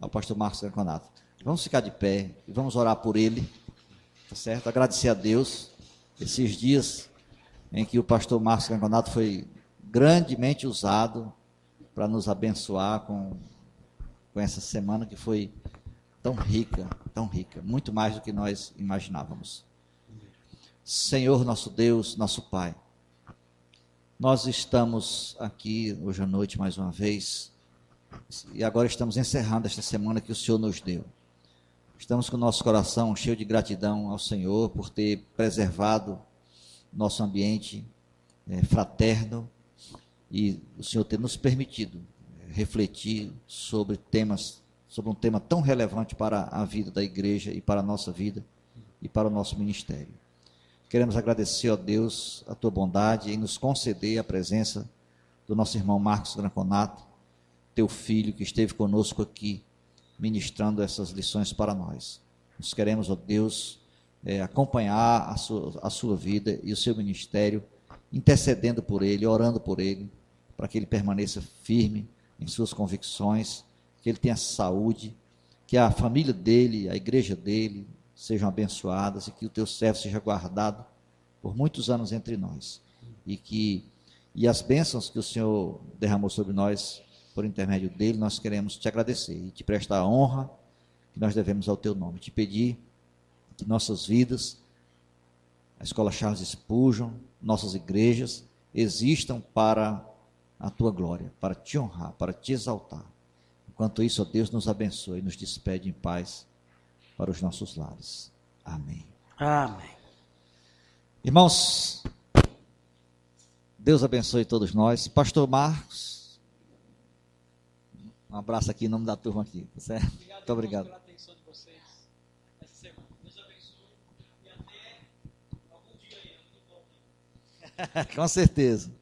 ao pastor Marcos Canconato? Vamos ficar de pé e vamos orar por ele, tá certo? Agradecer a Deus esses dias em que o pastor Marcos Canconato foi grandemente usado para nos abençoar com, com essa semana que foi tão rica, tão rica, muito mais do que nós imaginávamos. Senhor nosso Deus, nosso Pai, nós estamos aqui hoje à noite mais uma vez e agora estamos encerrando esta semana que o Senhor nos deu. Estamos com o nosso coração cheio de gratidão ao Senhor por ter preservado nosso ambiente é, fraterno e o Senhor ter nos permitido refletir sobre temas, sobre um tema tão relevante para a vida da igreja e para a nossa vida e para o nosso ministério. Queremos agradecer a Deus a tua bondade em nos conceder a presença do nosso irmão Marcos Granconato, teu filho que esteve conosco aqui ministrando essas lições para nós. Nós queremos, ó Deus, é, acompanhar a sua, a sua vida e o seu ministério, intercedendo por ele, orando por ele, para que ele permaneça firme em suas convicções, que ele tenha saúde, que a família dele, a igreja dele sejam abençoadas e que o teu servo seja guardado por muitos anos entre nós. E que e as bênçãos que o Senhor derramou sobre nós por intermédio dele, nós queremos te agradecer e te prestar a honra que nós devemos ao teu nome. Te pedir que nossas vidas, a Escola Charles Spurgeon, nossas igrejas, existam para a tua glória, para te honrar, para te exaltar. Enquanto isso, ó Deus, nos abençoe e nos despede em paz para os nossos lares. Amém. Amém. Irmãos, Deus abençoe todos nós. Pastor Marcos, um abraço aqui em nome da turma aqui, tá certo? Obrigado, Muito obrigado. Pela atenção de vocês essa semana. Deus abençoe e até algum dia aí. [laughs] Com certeza.